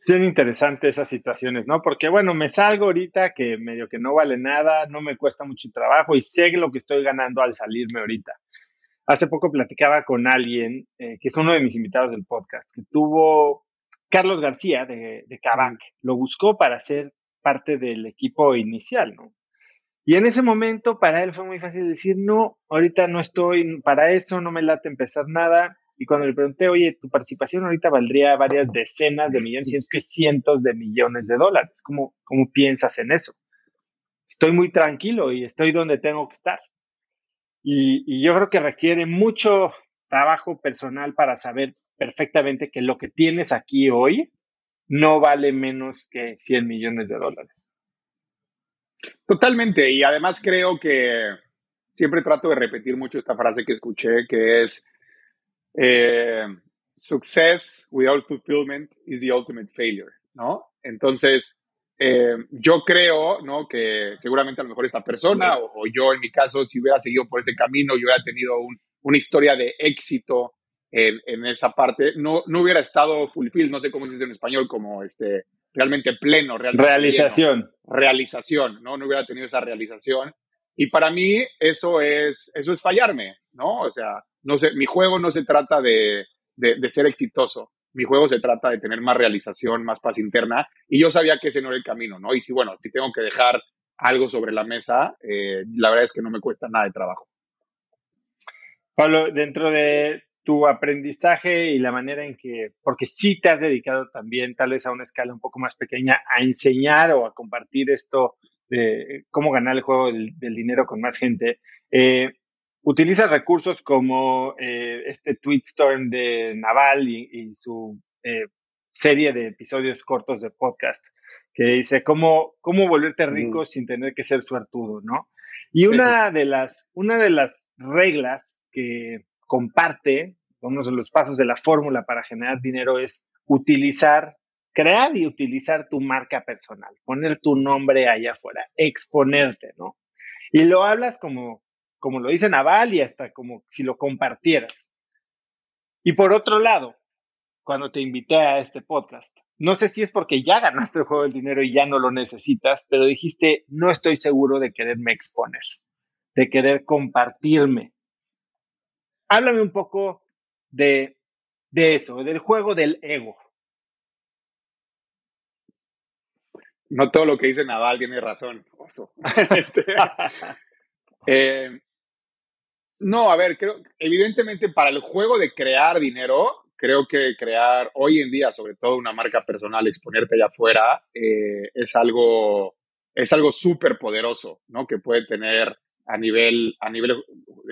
Son interesantes esas situaciones, ¿no? Porque, bueno, me salgo ahorita que medio que no vale nada, no me cuesta mucho trabajo y sé lo que estoy ganando al salirme ahorita. Hace poco platicaba con alguien, eh, que es uno de mis invitados del podcast, que tuvo Carlos García de, de lo buscó para ser parte del equipo inicial, ¿no? Y en ese momento para él fue muy fácil decir, no, ahorita no estoy para eso, no me late empezar nada. Y cuando le pregunté, oye, tu participación ahorita valdría varias decenas de millones, cientos, que cientos de millones de dólares. ¿Cómo, ¿Cómo piensas en eso? Estoy muy tranquilo y estoy donde tengo que estar. Y, y yo creo que requiere mucho trabajo personal para saber perfectamente que lo que tienes aquí hoy no vale menos que 100 millones de dólares. Totalmente. Y además creo que siempre trato de repetir mucho esta frase que escuché, que es, eh, success without fulfillment is the ultimate failure, ¿no? Entonces, eh, yo creo, ¿no? Que seguramente a lo mejor esta persona o, yo en mi caso, si hubiera seguido por ese camino, yo hubiera tenido una historia de éxito en, esa parte, no, no hubiera estado fulfill, no sé cómo se dice en español, como este, realmente pleno, realmente realización. realización, ¿no? No hubiera tenido esa realización. Y para mí eso es, eso es fallarme, ¿no? O sea, no sé, mi juego no se trata de, de, ser exitoso. Mi juego se trata de tener más realización, más paz interna. Y yo sabía que ese no era el camino, ¿no? Y si, bueno, si tengo que dejar algo sobre la mesa, eh, la verdad es que no me cuesta nada de trabajo. Pablo, dentro de tu aprendizaje y la manera en que, porque sí te has dedicado también, tal vez a una escala un poco más pequeña, a enseñar o a compartir esto de cómo ganar el juego del, dinero con más gente. Eh, utilizas recursos como eh, este Tweetstorm de Naval y, su eh, serie de episodios cortos de podcast que dice cómo, cómo volverte rico sin tener que ser suertudo, ¿no? Y una de las, una de las reglas que comparte uno de los pasos de la fórmula para generar dinero es utilizar, crear y utilizar tu marca personal, poner tu nombre allá afuera, exponerte, ¿no? Y lo hablas como, como lo dice Naval y hasta como si lo compartieras. Y por otro lado, cuando te invité a este podcast, no sé si es porque ya ganaste el juego del dinero y ya no lo necesitas, pero dijiste, no estoy seguro de quererme exponer, de querer compartirme. Háblame un poco de, eso, del juego del ego. No todo lo que dice Naval tiene razón. [laughs] Este, [laughs] eh, no, a ver, creo, evidentemente para el juego de crear dinero, creo que crear hoy en día, sobre todo una marca personal, exponerte allá afuera, eh, es algo es algo súper poderoso, ¿no? Que puede tener a nivel, a nivel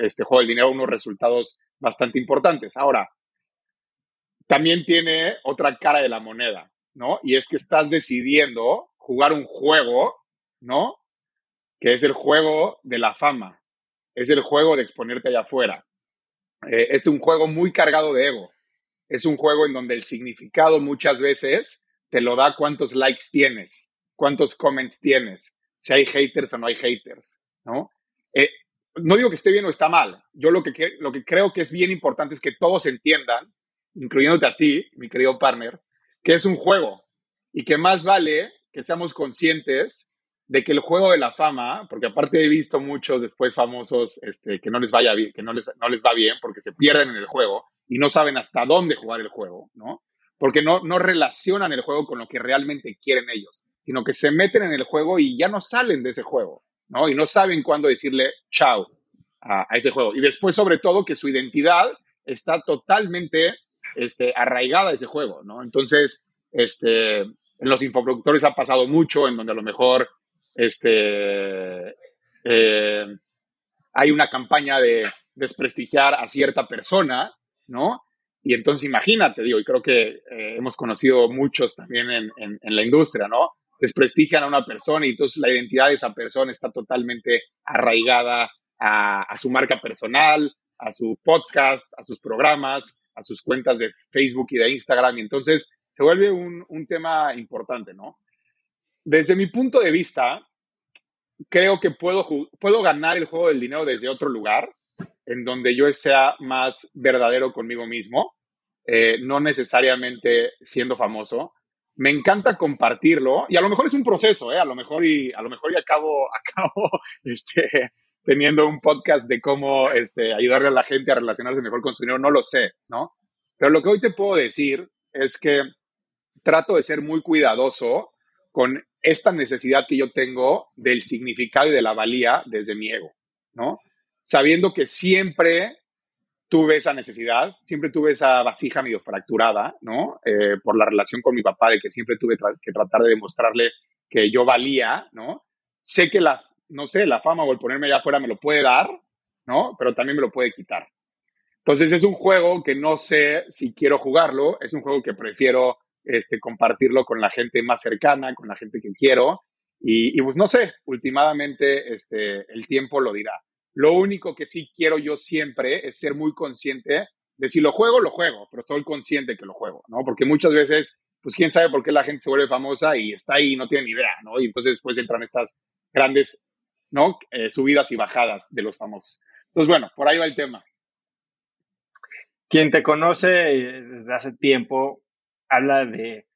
este juego del dinero unos resultados bastante importantes. Ahora, también tiene otra cara de la moneda, ¿no? Y es que estás decidiendo jugar un juego, ¿no? Que es el juego de la fama, es el juego de exponerte allá afuera. Eh, es un juego muy cargado de ego. Es un juego en donde el significado muchas veces te lo da cuántos likes tienes, cuántos comments tienes, si hay haters o no hay haters, ¿no? Eh, no digo que esté bien o está mal. Yo lo que, lo que creo que es bien importante es que todos entiendan, incluyéndote a ti, mi querido partner, que es un juego y que más vale que seamos conscientes de que el juego de la fama, porque aparte he visto muchos después famosos este, que no les vaya bien, que no les, no les va bien porque se pierden en el juego y no saben hasta dónde jugar el juego, ¿no? Porque no, no relacionan el juego con lo que realmente quieren ellos, sino que se meten en el juego y ya no salen de ese juego. ¿No? Y no saben cuándo decirle chao a, ese juego. Y después, sobre todo, que su identidad está totalmente este, arraigada a ese juego, ¿no? Entonces, este, en los infoproductores ha pasado mucho, en donde a lo mejor este, eh, hay una campaña de desprestigiar a cierta persona, ¿no? Y entonces imagínate, digo, y creo que eh, hemos conocido muchos también en, en, la industria, ¿no? Desprestigian a una persona y entonces la identidad de esa persona está totalmente arraigada a, su marca personal, a su podcast, a sus programas, a sus cuentas de Facebook y de Instagram. Y entonces se vuelve un, tema importante, ¿no? desde mi punto de vista, creo que puedo, puedo ganar el juego del dinero desde otro lugar, en donde yo sea más verdadero conmigo mismo, eh, no necesariamente siendo famoso. Me encanta compartirlo y a lo mejor es un proceso, ¿eh? a lo mejor y a lo mejor y acabo, [laughs] acabo este, teniendo un podcast de cómo este, ayudarle a la gente a relacionarse mejor con su dinero, no lo sé, ¿no? Pero lo que hoy te puedo decir es que trato de ser muy cuidadoso con esta necesidad que yo tengo del significado y de la valía desde mi ego, ¿no? Sabiendo que siempre tuve esa necesidad, siempre tuve esa vasija medio fracturada, ¿no? Eh, por la relación con mi papá, de que siempre tuve que tratar de demostrarle que yo valía, ¿no? Sé que la, no sé, la fama o el ponerme allá afuera me lo puede dar, ¿no? Pero también me lo puede quitar. Entonces es un juego que no sé si quiero jugarlo, es un juego que prefiero este, compartirlo con la gente más cercana, con la gente que quiero. Y, pues no sé, últimamente este, el tiempo lo dirá. Lo único que sí quiero yo siempre es ser muy consciente de si lo juego, lo juego, pero soy consciente que lo juego, ¿no? Porque muchas veces, pues quién sabe por qué la gente se vuelve famosa y está ahí y no tiene ni idea, ¿no? Y entonces pues entran estas grandes, ¿no? Eh, subidas y bajadas de los famosos. Entonces, bueno, por ahí va el tema. Quien te conoce eh, desde hace tiempo habla de,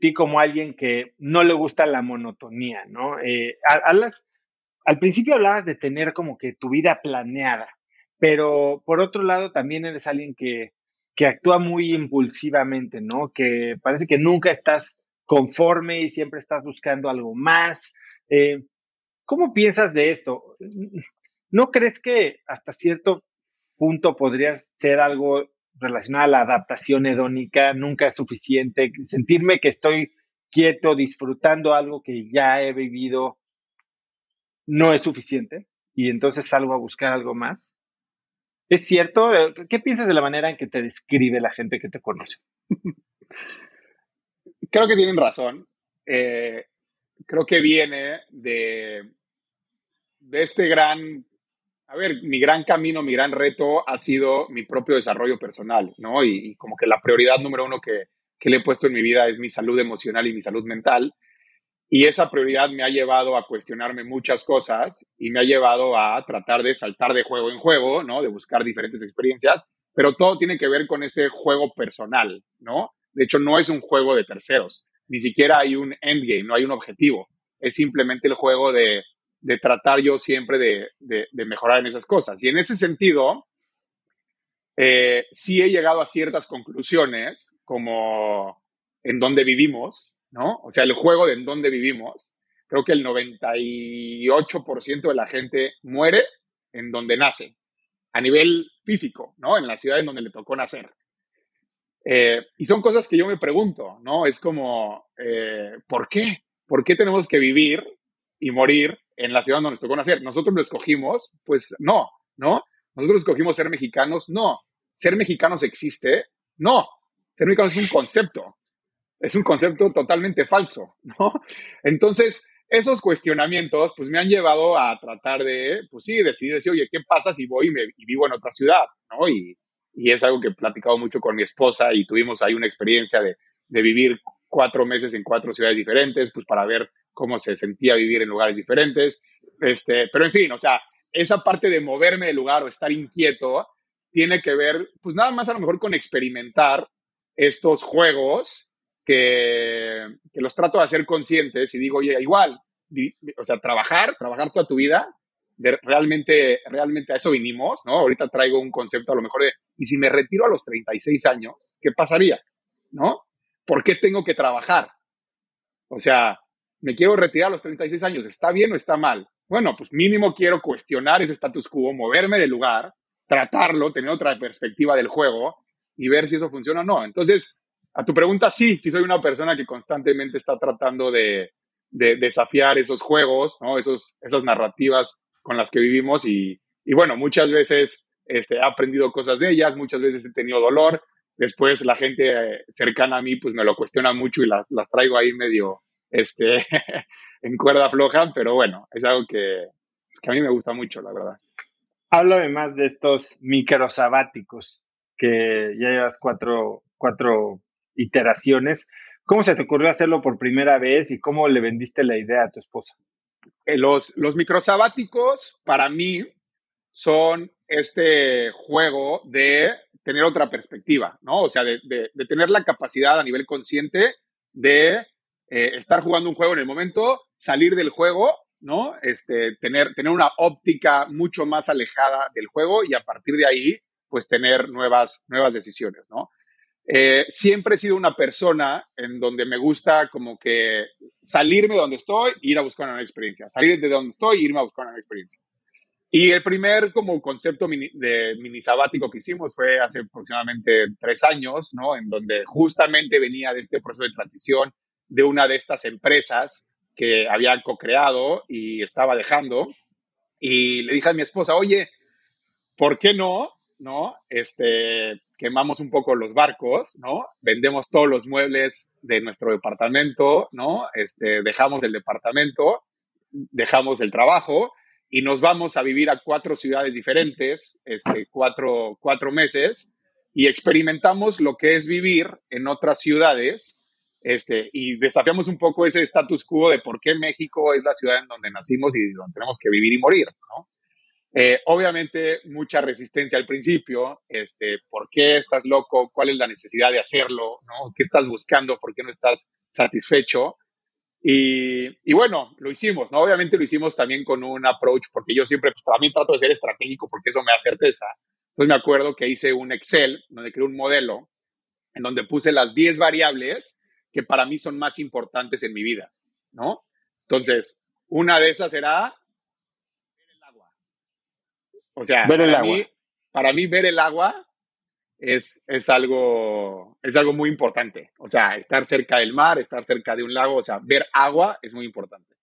ti como alguien que no le gusta la monotonía, ¿no? Eh, al principio hablabas de tener como que tu vida planeada, pero por otro lado también eres alguien que, actúa muy impulsivamente, ¿no? Que parece que nunca estás conforme y siempre estás buscando algo más. Eh, ¿Cómo piensas de esto? ¿No crees que hasta cierto punto podrías ser algo relacionada a la adaptación hedónica nunca es suficiente. Sentirme que estoy quieto, disfrutando algo que ya he vivido, no es suficiente. Y entonces salgo a buscar algo más. ¿Es cierto? ¿Qué piensas de la manera en que te describe la gente que te conoce? [laughs] Creo que tienen razón. Eh, creo que viene de, de este gran a ver, mi gran camino, mi gran reto ha sido mi propio desarrollo personal, ¿no? Y, como que la prioridad número uno que, que, le he puesto en mi vida es mi salud emocional y mi salud mental. Y esa prioridad me ha llevado a cuestionarme muchas cosas y me ha llevado a tratar de saltar de juego en juego, ¿no? De buscar diferentes experiencias, pero todo tiene que ver con este juego personal, ¿no? De hecho, no es un juego de terceros, ni siquiera hay un endgame, no hay un objetivo. Es simplemente el juego de de tratar yo siempre de, mejorar en esas cosas. Y en ese sentido, eh, sí he llegado a ciertas conclusiones, como en dónde vivimos, ¿no? O sea, el juego de en dónde vivimos. Creo que el 98% de la gente muere en donde nace, a nivel físico, ¿no? En la ciudad en donde le tocó nacer. Eh, y son cosas que yo me pregunto, ¿no? Es como, eh, ¿por qué? ¿Por qué tenemos que vivir y morir en la ciudad donde nos tocó nacer. Nosotros lo escogimos, pues no, ¿no? Nosotros escogimos ser mexicanos, no. Ser mexicanos existe, no. Ser mexicanos es un concepto, es un concepto totalmente falso. Entonces, esos cuestionamientos, pues me han llevado a tratar de, pues sí, decidir decir, oye, ¿qué pasa si voy y, me, vivo en otra ciudad, ¿no? Y, y, es algo que he platicado mucho con mi esposa y tuvimos ahí una experiencia de, de vivir cuatro meses en cuatro ciudades diferentes, pues para ver cómo se sentía vivir en lugares diferentes. Este, pero en fin, o sea, esa parte de moverme de lugar o estar inquieto tiene que ver, pues nada más a lo mejor con experimentar estos juegos que, los trato de hacer conscientes y digo, oye, igual, o sea, trabajar, trabajar toda tu vida, de realmente, realmente a eso vinimos, ¿no? Ahorita traigo un concepto a lo mejor de, ¿y si me retiro a los 36 años, qué pasaría? ¿No? ¿Por qué tengo que trabajar? O sea, me quiero retirar a los 36 años, ¿está bien o está mal? Bueno, pues mínimo quiero cuestionar ese status quo, moverme del lugar, tratarlo, tener otra perspectiva del juego y ver si eso funciona o no. Entonces, a tu pregunta, sí, sí soy una persona que constantemente está tratando de, desafiar esos juegos. Esos, esas narrativas con las que vivimos y, bueno, muchas veces este, he aprendido cosas de ellas, muchas veces he tenido dolor, después la gente eh, cercana a mí pues me lo cuestiona mucho y las traigo ahí medio, este, [laughs] en cuerda floja, pero bueno, es algo que, a mí me gusta mucho, la verdad. Háblame más de estos microsabáticos, que ya llevas cuatro, cuatro iteraciones. ¿Cómo se te ocurrió hacerlo por primera vez y cómo le vendiste la idea a tu esposa? Eh, los, los microsabáticos para mí son este juego de tener otra perspectiva, ¿no? O sea, de, tener la capacidad a nivel consciente de eh, estar jugando un juego en el momento, salir del juego, ¿no? Este, tener, tener una óptica mucho más alejada del juego y a partir de ahí, pues tener nuevas, nuevas decisiones, ¿no? Eh, siempre he sido una persona en donde me gusta como que salirme de donde estoy e ir a buscar una experiencia. Salir de donde estoy e irme a buscar una experiencia. Y el primer como concepto de mini sabático que hicimos fue hace aproximadamente tres años, ¿no? En donde justamente venía de este proceso de transición de una de estas empresas que había co-creado y estaba dejando. Y le dije a mi esposa, oye, ¿por qué no, no? Este, quemamos un poco los barcos, ¿no? Vendemos todos los muebles de nuestro departamento, ¿no? Este, dejamos el departamento, dejamos el trabajo y nos vamos a vivir a cuatro ciudades diferentes, este, cuatro, cuatro meses, y experimentamos lo que es vivir en otras ciudades, este, y desafiamos un poco ese status quo de por qué México es la ciudad en donde nacimos y donde tenemos que vivir y morir, ¿no? Eh, obviamente, mucha resistencia al principio, este, ¿por qué estás loco? ¿Cuál es la necesidad de hacerlo? ¿no? ¿Qué estás buscando? ¿Por qué no estás satisfecho? Y, bueno, lo hicimos, ¿no? Obviamente lo hicimos también con un approach, porque yo siempre, pues también trato de ser estratégico, porque eso me da certeza. Entonces me acuerdo que hice un Excel, donde creé un modelo, en donde puse las 10 variables que para mí son más importantes en mi vida, ¿no? Entonces, una de esas era. O sea, para, Mí, para mí ver el agua es, es, algo, es algo muy importante. O sea, estar cerca del mar, estar cerca de un lago, o sea, ver agua es muy importante.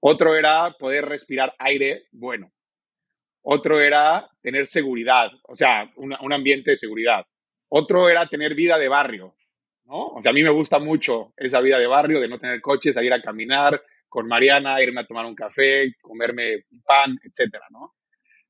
Otro era poder respirar aire bueno. Otro era tener seguridad, o sea, un ambiente de seguridad. Otro era tener vida de barrio, ¿no? O sea, a mí me gusta mucho esa vida de barrio, de no tener coche, salir a caminar con Mariana, irme a tomar un café, comerme un pan, etcétera, ¿no?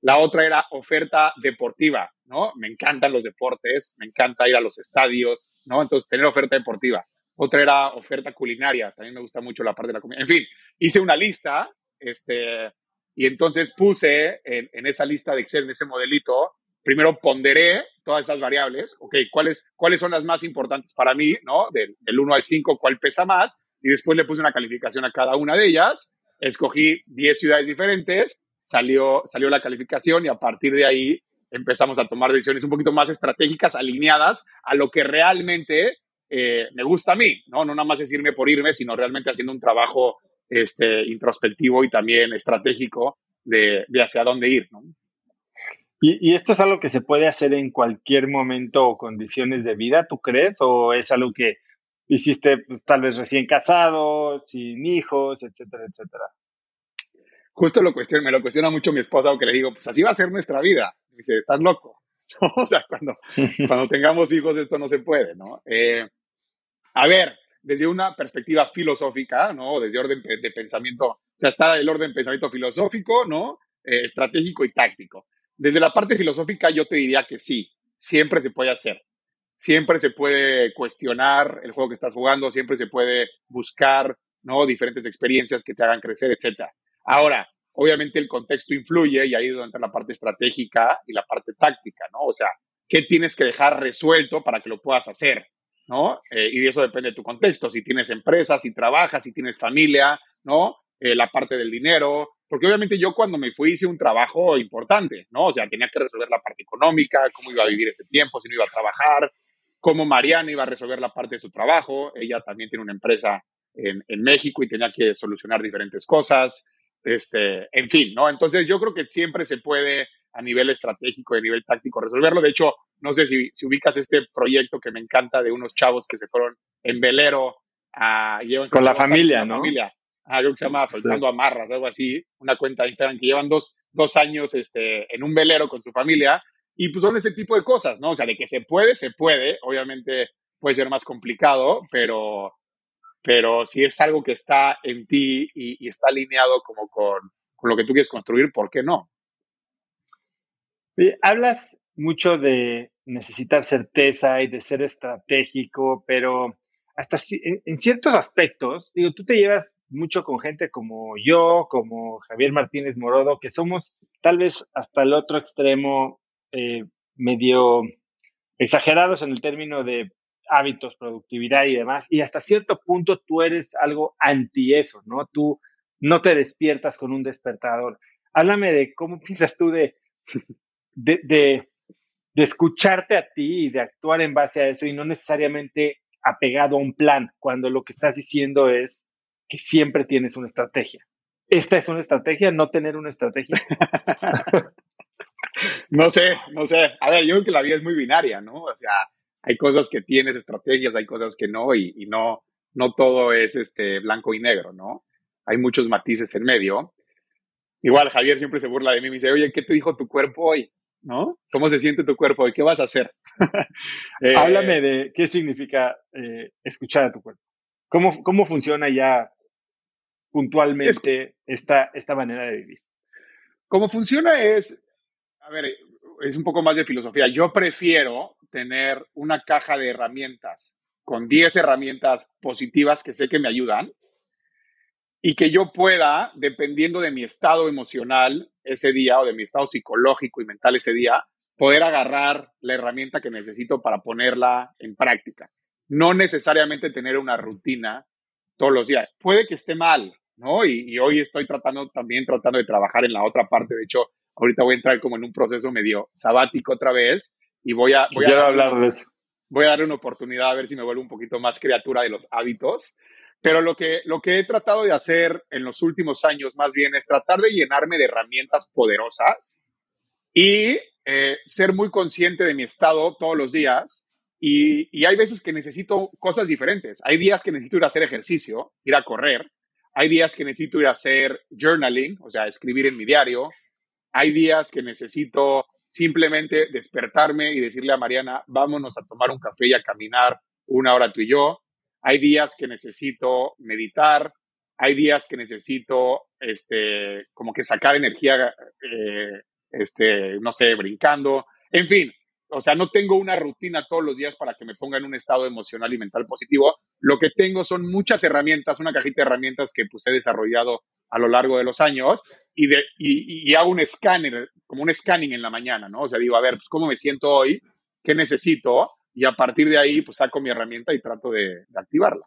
La otra era oferta deportiva, ¿no? Me encantan los deportes, me encanta ir a los estadios, ¿no? Entonces, tener oferta deportiva. Otra era oferta culinaria, también me gusta mucho la parte de la comida. En fin, hice una lista, este, y entonces puse en, esa lista de Excel, en ese modelito, primero ponderé todas esas variables, ok, ¿cuáles, cuáles son las más importantes para mí, ¿no? Del, del 1 al 5, ¿cuál pesa más? Y después le puse una calificación a cada una de ellas, escogí 10 ciudades diferentes salió, salió la calificación y a partir de ahí empezamos a tomar decisiones un poquito más estratégicas, alineadas a lo que realmente eh, me gusta a mí, ¿no? No nada más es irme por irme, sino realmente haciendo un trabajo este, introspectivo y también estratégico de, de hacia dónde ir, ¿no? ¿Y, ¿Y, esto es algo que se puede hacer en cualquier momento o condiciones de vida, tú crees? ¿O es algo que hiciste pues, tal vez recién casado, sin hijos, etcétera, etcétera? Justo lo cuestiona, me lo cuestiona mucho mi esposa, que le digo, pues así va a ser nuestra vida. Me dice, estás loco. [laughs] o sea, cuando, [laughs] cuando tengamos hijos esto no se puede, ¿no? Eh, a ver, desde una perspectiva filosófica, ¿no? Desde orden de pensamiento, o sea, está el orden de pensamiento filosófico, ¿no? Eh, estratégico y táctico. Desde la parte filosófica yo te diría que sí, siempre se puede hacer. Siempre se puede cuestionar el juego que estás jugando, siempre se puede buscar, ¿no? Diferentes experiencias que te hagan crecer, etcétera. Ahora, obviamente el contexto influye y ahí es donde entra la parte estratégica y la parte táctica, ¿no? O sea, ¿qué tienes que dejar resuelto para que lo puedas hacer? ¿No? Eh, y de eso depende de tu contexto. Si tienes empresa, si trabajas, si tienes familia, ¿no? Eh, la parte del dinero. Porque obviamente yo cuando me fui hice un trabajo importante, ¿no? O sea, tenía que resolver la parte económica, cómo iba a vivir ese tiempo, si no iba a trabajar, cómo Mariana iba a resolver la parte de su trabajo. Ella también tiene una empresa en, en México y tenía que solucionar diferentes cosas. Este, en fin, ¿no? Entonces yo creo que siempre se puede a nivel estratégico y a nivel táctico resolverlo. De hecho, no sé si, si ubicas este proyecto que me encanta de unos chavos que se fueron en velero a... Con la familia, ¿no? Familia. Algo que se llama Soltando Amarras, algo así, una cuenta de Instagram que llevan dos, dos años este, en un velero con su familia y pues son ese tipo de cosas, ¿no? O sea, de que se puede, se puede, obviamente puede ser más complicado, pero, pero si es algo que está en ti y, está alineado como con, lo que tú quieres construir, ¿por qué no? Hablas mucho de necesitar certeza y de ser estratégico, pero hasta en, ciertos aspectos, digo, tú te llevas mucho con gente como yo, como Javier Martínez Morodo, que somos tal vez hasta el otro extremo eh, medio exagerados en el término de hábitos, productividad y demás, y hasta cierto punto tú eres algo anti eso, ¿no? Tú no te despiertas con un despertador. Háblame de cómo [laughs] piensas tú de, de, de, escucharte a ti y de actuar en base a eso y no necesariamente apegado a un plan, cuando lo que estás diciendo es que siempre tienes una estrategia. ¿Esta es una estrategia? ¿No tener una estrategia? [laughs] no sé, no sé. A ver, yo creo que la vida es muy binaria, ¿no? O sea, hay cosas que tienes estrategias, hay cosas que no, y, y no, no todo es este blanco y negro, ¿no? hay muchos matices en medio. Igual Javier siempre se burla de mí y me dice, oye, ¿qué te dijo tu cuerpo hoy? ¿No? ¿Cómo se siente tu cuerpo hoy? ¿Qué vas a hacer? [laughs] Eh, Háblame de qué significa eh, escuchar a tu cuerpo. ¿Cómo, cómo funciona ya puntualmente esta, esta manera de vivir? Cómo funciona es, a ver, es un poco más de filosofía. Yo prefiero tener una caja de herramientas con 10 herramientas positivas que sé que me ayudan y que yo pueda, dependiendo de mi estado emocional ese día o de mi estado psicológico y mental ese día, poder agarrar la herramienta que necesito para ponerla en práctica. No necesariamente tener una rutina todos los días. Puede que esté mal, ¿no? Y, hoy estoy tratando también tratando de trabajar en la otra parte. De hecho, ahorita voy a entrar como en un proceso medio sabático otra vez y voy a... Voy a hablar de eso. Voy a darle una oportunidad a ver si me vuelvo un poquito más criatura de los hábitos pero lo que, lo que he tratado de hacer en los últimos años más bien es tratar de llenarme de herramientas poderosas y eh, ser muy consciente de mi estado todos los días. Y, y, hay veces que necesito cosas diferentes. Hay días que necesito ir a hacer ejercicio, ir a correr. Hay días que necesito ir a hacer journaling, o sea, escribir en mi diario. Hay días que necesito simplemente despertarme y decirle a Mariana, vámonos a tomar un café y a caminar una hora tú y yo. Hay días que necesito meditar, hay días que necesito, este, como que sacar energía, eh, este, no sé, brincando, en fin, o sea, no tengo una rutina todos los días para que me ponga en un estado emocional y mental positivo. Lo que tengo son muchas herramientas, una cajita de herramientas que pues he desarrollado a lo largo de los años y, de, y, hago un escáner, como un scanning en la mañana, ¿no? O sea, digo, a ver, pues cómo me siento hoy, qué necesito y a partir de ahí pues saco mi herramienta y trato de, activarla.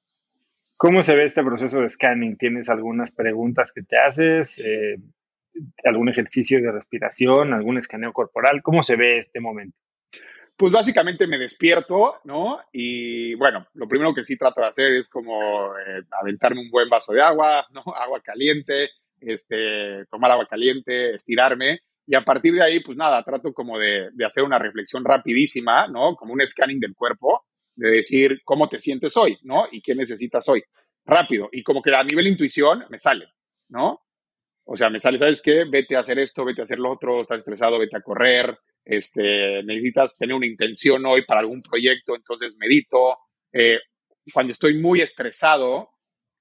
¿Cómo se ve este proceso de scanning? ¿Tienes algunas preguntas que te haces? Eh, ¿Algún ejercicio de respiración? ¿Algún escaneo corporal? ¿Cómo se ve este momento? Pues básicamente me despierto, ¿no? Y bueno, lo primero que sí trato de hacer es como eh, aventarme un buen vaso de agua, ¿no? [laughs] Agua caliente, este, tomar agua caliente, estirarme y a partir de ahí, pues nada, trato como de, de, hacer una reflexión rapidísima, ¿no? Como un scanning del cuerpo, de decir cómo te sientes hoy, ¿no? Y qué necesitas hoy. Rápido. Y como que a nivel intuición me sale, ¿no? O sea, me sale, ¿sabes qué? Vete a hacer esto, vete a hacer lo otro, estás estresado, vete a correr, este, necesitas tener una intención hoy para algún proyecto, entonces medito. Eh, cuando estoy muy estresado,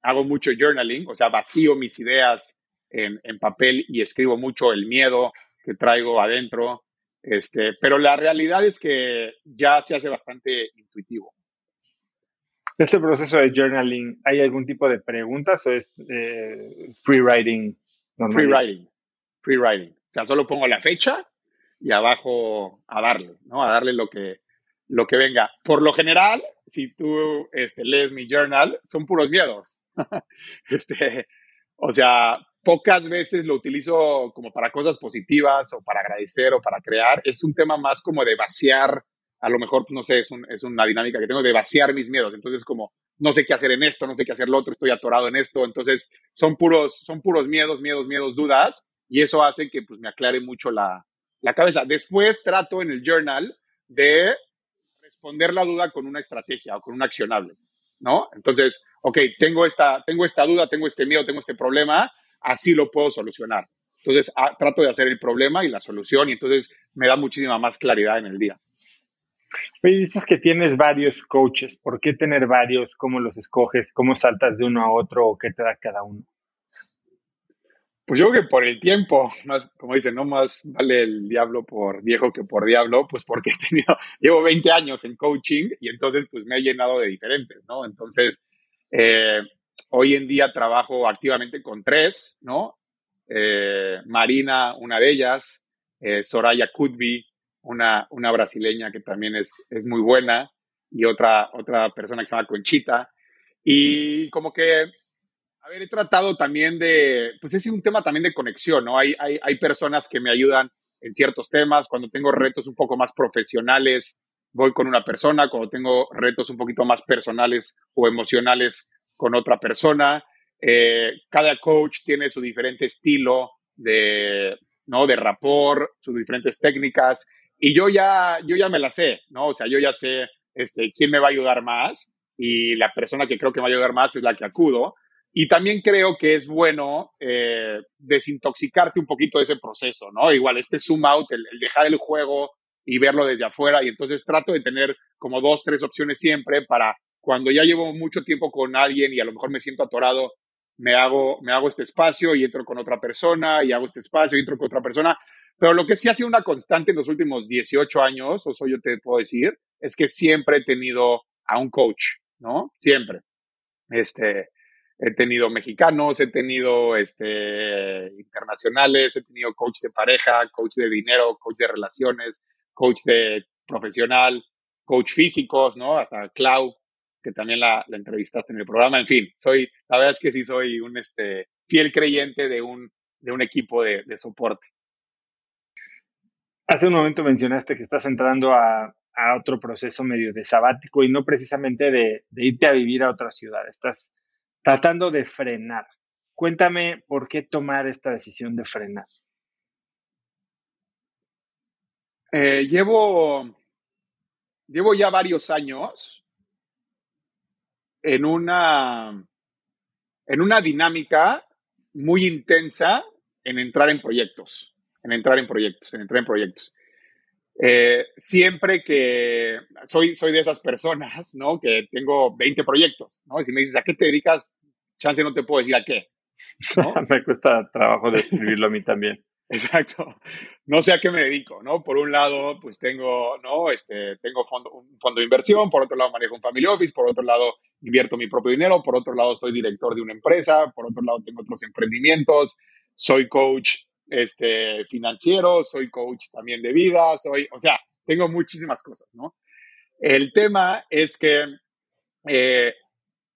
hago mucho journaling, o sea, vacío mis ideas en, en papel y escribo mucho el miedo, que traigo adentro. Este, pero la realidad es que ya se hace bastante intuitivo. ¿Este proceso de journaling, hay algún tipo de preguntas o es eh, free writing? Free writing, free writing. O sea, solo pongo la fecha y abajo a darle, ¿no? A darle lo que, lo que venga. Por lo general, si tú este, lees mi journal, son puros miedos. [laughs] este, o sea, pocas veces lo utilizo como para cosas positivas o para agradecer o para crear. Es un tema más como de vaciar, a lo mejor, no sé, es, es una dinámica que tengo de vaciar mis miedos. Entonces, como, no sé qué hacer en esto, no sé qué hacer lo otro, estoy atorado en esto. Entonces, son puros, son puros miedos, miedos, miedos, dudas. Y eso hace que pues, me aclare mucho la, la cabeza. Después trato en el journal de responder la duda con una estrategia o con un accionable, ¿no? Entonces, ok, tengo esta, tengo esta duda, tengo este miedo, tengo este problema, así lo puedo solucionar. Entonces, ah, trato de hacer el problema y la solución y entonces me da muchísima más claridad en el día. Oye, dices que tienes varios coaches. ¿Por qué tener varios? ¿Cómo los escoges? ¿Cómo saltas de uno a otro o qué te da cada uno? Pues yo creo que por el tiempo, más, como dicen, no más vale el diablo por viejo que por diablo, pues porque he tenido, [laughs] llevo 20 años en coaching y entonces pues me he llenado de diferentes, ¿no? Entonces, eh, hoy en día trabajo activamente con tres, ¿no? Eh, Marina, una de ellas, eh, Soraya Kutbi, una, una brasileña que también es, es muy buena, y otra, otra persona que se llama Conchita. Y como que a ver, he tratado también de, pues es un tema también de conexión, ¿no? Hay, hay, hay personas que me ayudan en ciertos temas, cuando tengo retos un poco más profesionales, voy con una persona, cuando tengo retos un poquito más personales o emocionales, con otra persona. Eh, cada coach tiene su diferente estilo de, ¿no? De rapport, sus diferentes técnicas, y yo ya, yo ya me la sé, ¿no? O sea, yo ya sé este, quién me va a ayudar más, y la persona que creo que me va a ayudar más es la que acudo. Y también creo que es bueno eh, desintoxicarte un poquito de ese proceso, ¿no? Igual este zoom out, el, dejar el juego y verlo desde afuera. Y entonces trato de tener como dos, tres opciones siempre para cuando ya llevo mucho tiempo con alguien y a lo mejor me siento atorado, me hago, me hago este espacio y entro con otra persona y hago este espacio y entro con otra persona. Pero lo que sí ha sido una constante en los últimos 18 años, o eso yo te puedo decir, es que siempre he tenido a un coach, ¿no? Siempre. Este, he tenido mexicanos, he tenido este, internacionales, he tenido coach de pareja, coach de dinero, coach de relaciones, coach de profesional, coach físicos, ¿no? Hasta Clau, que también la, entrevistaste en el programa. En fin, soy, la verdad es que sí soy un este, fiel creyente de un, equipo de, soporte. Hace un momento mencionaste que estás entrando a, otro proceso medio de sabático y no precisamente de irte a vivir a otra ciudad. Estás tratando de frenar. Cuéntame por qué tomar esta decisión de frenar. Eh, llevo, llevo ya varios años en una, en una dinámica muy intensa en entrar en proyectos, en entrar en proyectos, en entrar en proyectos. Eh, siempre que soy, soy de esas personas, ¿no? Que tengo 20 proyectos, ¿no? Y si me dices, ¿a qué te dedicas? Chance no te puedo decir a qué. [laughs] me cuesta trabajo describirlo a mí también. [laughs] Exacto. No sé a qué me dedico, ¿no? Por un lado, pues tengo, ¿no? Este, tengo fondo, un fondo de inversión, por otro lado manejo un family office, por otro lado invierto mi propio dinero, por otro lado soy director de una empresa, por otro lado tengo otros emprendimientos, soy coach este, financiero, soy coach también de vida, soy, o sea, tengo muchísimas cosas, ¿no? El tema es que eh,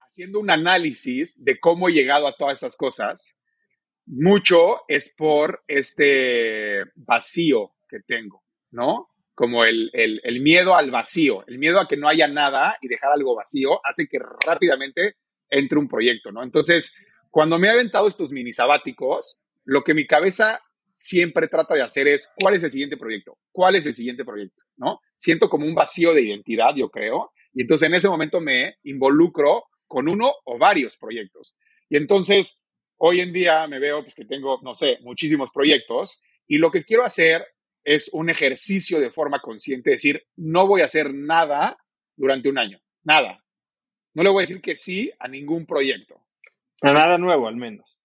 haciendo un análisis de cómo he llegado a todas esas cosas, mucho es por este vacío que tengo, ¿no? Como el, el, el, miedo al vacío, el miedo a que no haya nada y dejar algo vacío hace que rápidamente entre un proyecto, ¿no? Entonces, cuando me he aventado estos mini sabáticos, lo que mi cabeza siempre trata de hacer es, ¿cuál es el siguiente proyecto? ¿Cuál es el siguiente proyecto? ¿No? Siento como un vacío de identidad, yo creo, y entonces en ese momento me involucro con uno o varios proyectos. Y entonces, hoy en día me veo pues, que tengo, no sé, muchísimos proyectos y lo que quiero hacer es un ejercicio de forma consciente, decir, no voy a hacer nada durante un año, nada. No le voy a decir que sí a ningún proyecto. A nada nuevo, al menos.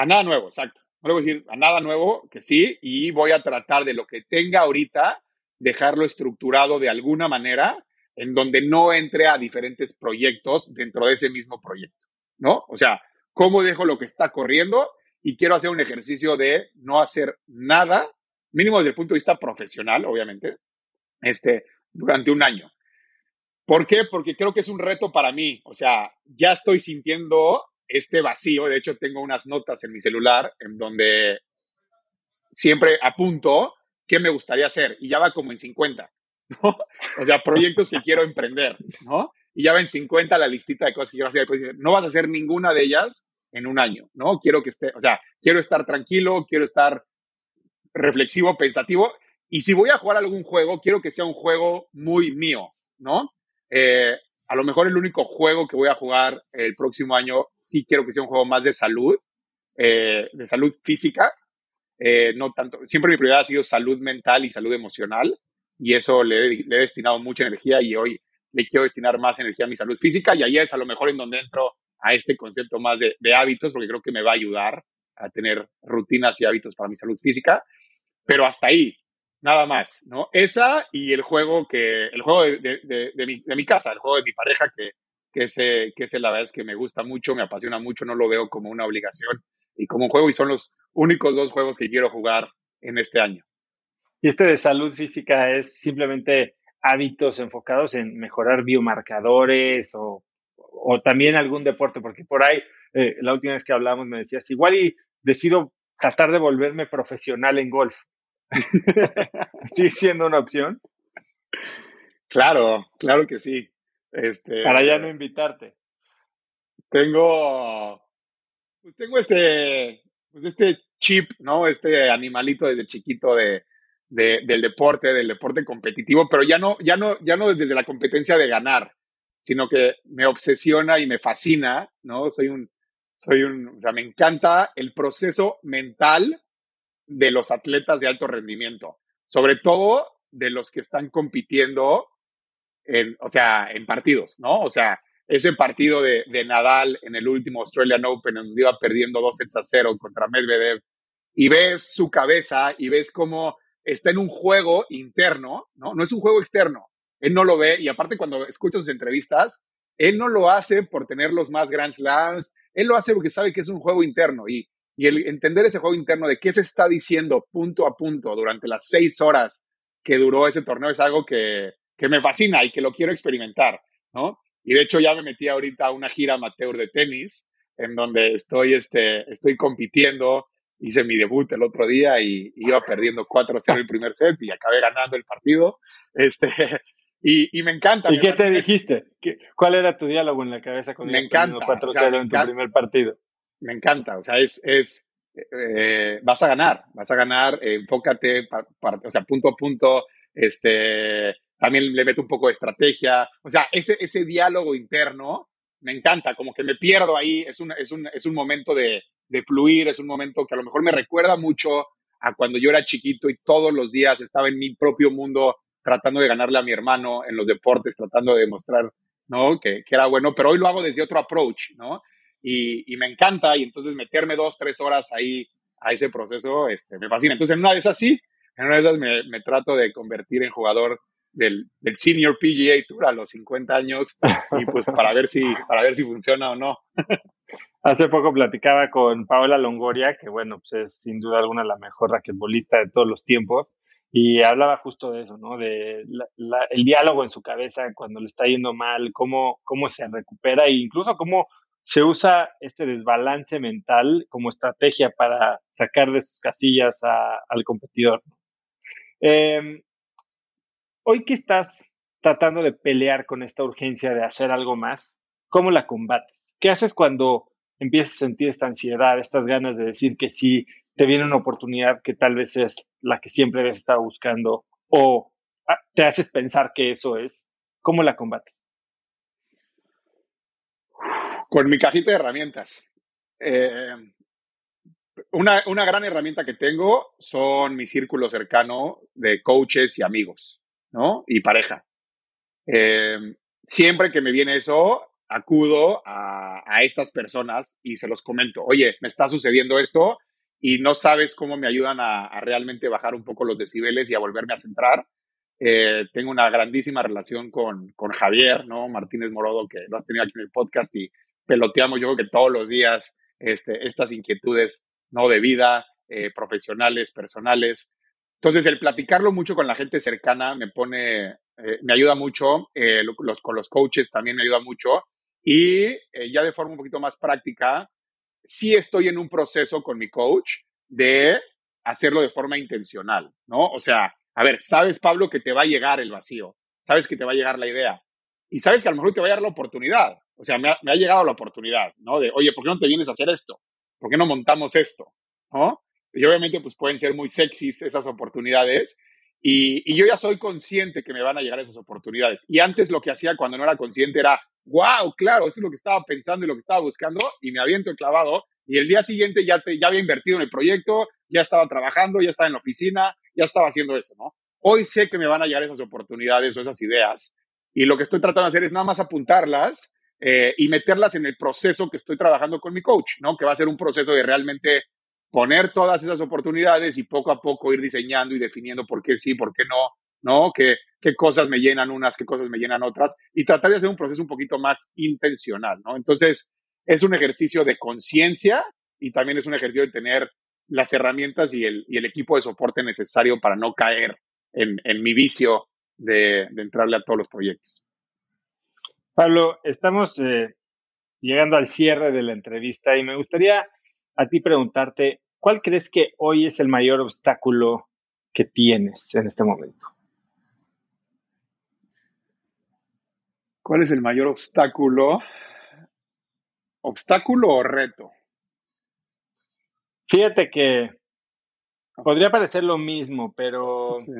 A nada nuevo, exacto. No le voy a decir a nada nuevo que sí y voy a tratar de lo que tenga ahorita, dejarlo estructurado de alguna manera en donde no entre a diferentes proyectos dentro de ese mismo proyecto, ¿no? O sea, ¿cómo dejo lo que está corriendo? Y quiero hacer un ejercicio de no hacer nada, mínimo desde el punto de vista profesional, obviamente, este, durante un año. ¿Por qué? Porque creo que es un reto para mí. O sea, ya estoy sintiendo este vacío. De hecho, tengo unas notas en mi celular en donde siempre apunto qué me gustaría hacer y ya va como en 50, ¿no? O sea, proyectos que quiero emprender, ¿no? Y ya va en 50 la listita de cosas que quiero hacer. No vas a hacer ninguna de ellas en un año, ¿no? Quiero que esté, o sea, quiero estar tranquilo, quiero estar reflexivo, pensativo. Y si voy a jugar algún juego, quiero que sea un juego muy mío, ¿no? Eh, a lo mejor el único juego que voy a jugar el próximo año, sí quiero que sea un juego más de salud, eh, de salud física. Eh, no tanto, siempre mi prioridad ha sido salud mental y salud emocional, y eso le, he destinado mucha energía y hoy le quiero destinar más energía a mi salud física, y ahí es a lo mejor en donde entro a este concepto más de, hábitos, porque creo que me va a ayudar a tener rutinas y hábitos para mi salud física, pero hasta ahí, nada más, ¿no? Esa y el juego que, el juego de, mi, casa, el juego de mi pareja, que, que, ese, que ese la verdad es que me gusta mucho, me apasiona mucho, no lo veo como una obligación y como un juego y son los únicos dos juegos que quiero jugar en este año. Y este de salud física es simplemente hábitos enfocados en mejorar biomarcadores o, o también algún deporte, porque por ahí eh, la última vez que hablamos me decías, igual y decido tratar de volverme profesional en golf. [laughs] ¿Sigue siendo una opción? Claro, claro que sí. Este, Para ya no invitarte. Tengo, pues tengo este, pues este chip, ¿no? Este animalito desde chiquito de, del deporte, del deporte competitivo, pero ya no, ya no, ya no desde la competencia de ganar, sino que me obsesiona y me fascina, ¿no? Soy un, soy un, o sea, me encanta el proceso mental de los atletas de alto rendimiento, sobre todo de los que están compitiendo en, o sea, en partidos, ¿no? O sea, ese partido de, de Nadal en el último Australian Open, donde iba perdiendo dos sets a cero contra Medvedev, y ves su cabeza y ves cómo está en un juego interno, ¿no? No es un juego externo. Él no lo ve y aparte cuando escucho sus entrevistas, él no lo hace por tener los más Grand Slams, él lo hace porque sabe que es un juego interno y, y el entender ese juego interno de qué se está diciendo punto a punto durante las seis horas que duró ese torneo es algo que, que me fascina y que lo quiero experimentar, ¿no? Y de hecho ya me metí ahorita a una gira amateur de tenis en donde estoy, este, estoy compitiendo hice mi debut el otro día y, iba perdiendo 4-0 el primer set y acabé ganando el partido. Este, [laughs] y, me encanta. ¿Y qué te dijiste? ¿Cuál era tu diálogo en la cabeza con me encanta, 4-0 en tu primer partido? Me encanta, o sea, es, es eh, vas a ganar, vas a ganar, enfócate, o sea, punto a punto, este, también le meto un poco de estrategia, o sea, ese, ese diálogo interno me encanta, como que me pierdo ahí, es un, es un, es un momento de, de fluir, es un momento que a lo mejor me recuerda mucho a cuando yo era chiquito y todos los días estaba en mi propio mundo tratando de ganarle a mi hermano en los deportes, tratando de demostrar, ¿no? Que, que era bueno, pero hoy lo hago desde otro approach, ¿no? Y, y, me encanta y entonces meterme dos, tres horas ahí a ese proceso, este, me fascina. Entonces en una de esas sí, en una de esas me, me trato de convertir en jugador del, del, Senior PGA Tour a los 50 años [laughs] y pues para ver si, para ver si funciona o no. Hace poco platicaba con Paola Longoria, que bueno, pues es sin duda alguna la mejor raquetbolista de todos los tiempos, y hablaba justo de eso, ¿no? De el diálogo en su cabeza cuando le está yendo mal, cómo, cómo se recupera e incluso cómo se usa este desbalance mental como estrategia para sacar de sus casillas al competidor. Em, hoy que estás tratando de pelear con esta urgencia de hacer algo más, ¿cómo la combates? ¿Qué haces cuando empiezas a sentir esta ansiedad, estas ganas de decir que sí, te viene una oportunidad que tal vez es la que siempre habías estado buscando o ah, te haces pensar que eso es, ¿cómo la combates? Con mi cajita de herramientas. Eh, una, una, gran herramienta que tengo son mi círculo cercano de coaches y amigos, ¿no? Y pareja. Eh, siempre que me viene eso, acudo a, estas personas y se los comento, oye, me está sucediendo esto y no sabes cómo me ayudan a, realmente bajar un poco los decibeles y a volverme a centrar. Eh, tengo una grandísima relación con, con, Javier, ¿no? Martínez Morodo, que lo has tenido aquí en el podcast y peloteamos yo creo que todos los días este, estas inquietudes, ¿no? De vida, eh, profesionales, personales. Entonces, el platicarlo mucho con la gente cercana me pone, eh, me ayuda mucho, los, con los coaches también me ayuda mucho y eh, ya de forma un poquito más práctica, sí estoy en un proceso con mi coach de hacerlo de forma intencional, ¿no? O sea, a ver, sabes, Pablo, que te va a llegar el vacío, sabes que te va a llegar la idea y sabes que a lo mejor te va a llegar la oportunidad. O sea, me ha, llegado la oportunidad, ¿no? De, oye, ¿por qué no te vienes a hacer esto? ¿Por qué no montamos esto? Y obviamente, pues pueden ser muy sexys esas oportunidades. Y, yo ya soy consciente que me van a llegar esas oportunidades. Y antes lo que hacía cuando no era consciente era, wow, claro, esto es lo que estaba pensando y lo que estaba buscando, y me aviento clavado, y el día siguiente ya, te, ya había invertido en el proyecto, ya estaba trabajando, ya estaba en la oficina, ya estaba haciendo eso, ¿no? Hoy sé que me van a llegar esas oportunidades o esas ideas, y lo que estoy tratando de hacer es nada más apuntarlas eh, y meterlas en el proceso que estoy trabajando con mi coach, ¿no? Que va a ser un proceso de realmente poner todas esas oportunidades y poco a poco ir diseñando y definiendo por qué sí, por qué no, ¿no? ¿Qué, qué cosas me llenan unas, qué cosas me llenan otras y tratar de hacer un proceso un poquito más intencional, ¿no? Entonces, es un ejercicio de conciencia y también es un ejercicio de tener las herramientas y el, y el equipo de soporte necesario para no caer en, en mi vicio de, de, entrarle a todos los proyectos. Pablo, estamos eh, llegando al cierre de la entrevista y me gustaría a ti preguntarte, ¿cuál crees que hoy es el mayor obstáculo que tienes en este momento? ¿Cuál es el mayor obstáculo? ¿Obstáculo o reto? Fíjate que podría parecer lo mismo, pero sí.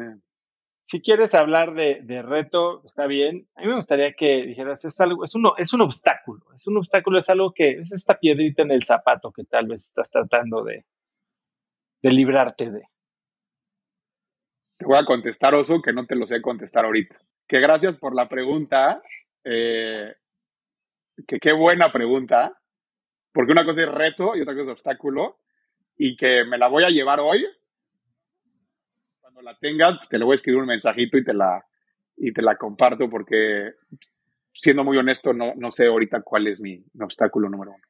Si quieres hablar de, reto, está bien. A mí me gustaría que dijeras, es, algo, es, uno, es un obstáculo, es un obstáculo, es algo que es esta piedrita en el zapato que tal vez estás tratando de, de librarte de. Te voy a contestar, Oso, que no te lo sé contestar ahorita. Que gracias por la pregunta. Eh, que qué buena pregunta. Porque una cosa es reto y otra cosa es obstáculo y que me la voy a llevar hoy. Cuando la tenga, te le voy a escribir un mensajito y te la, y te la comparto porque, siendo muy honesto, no, no sé ahorita cuál es mi, mi obstáculo número uno.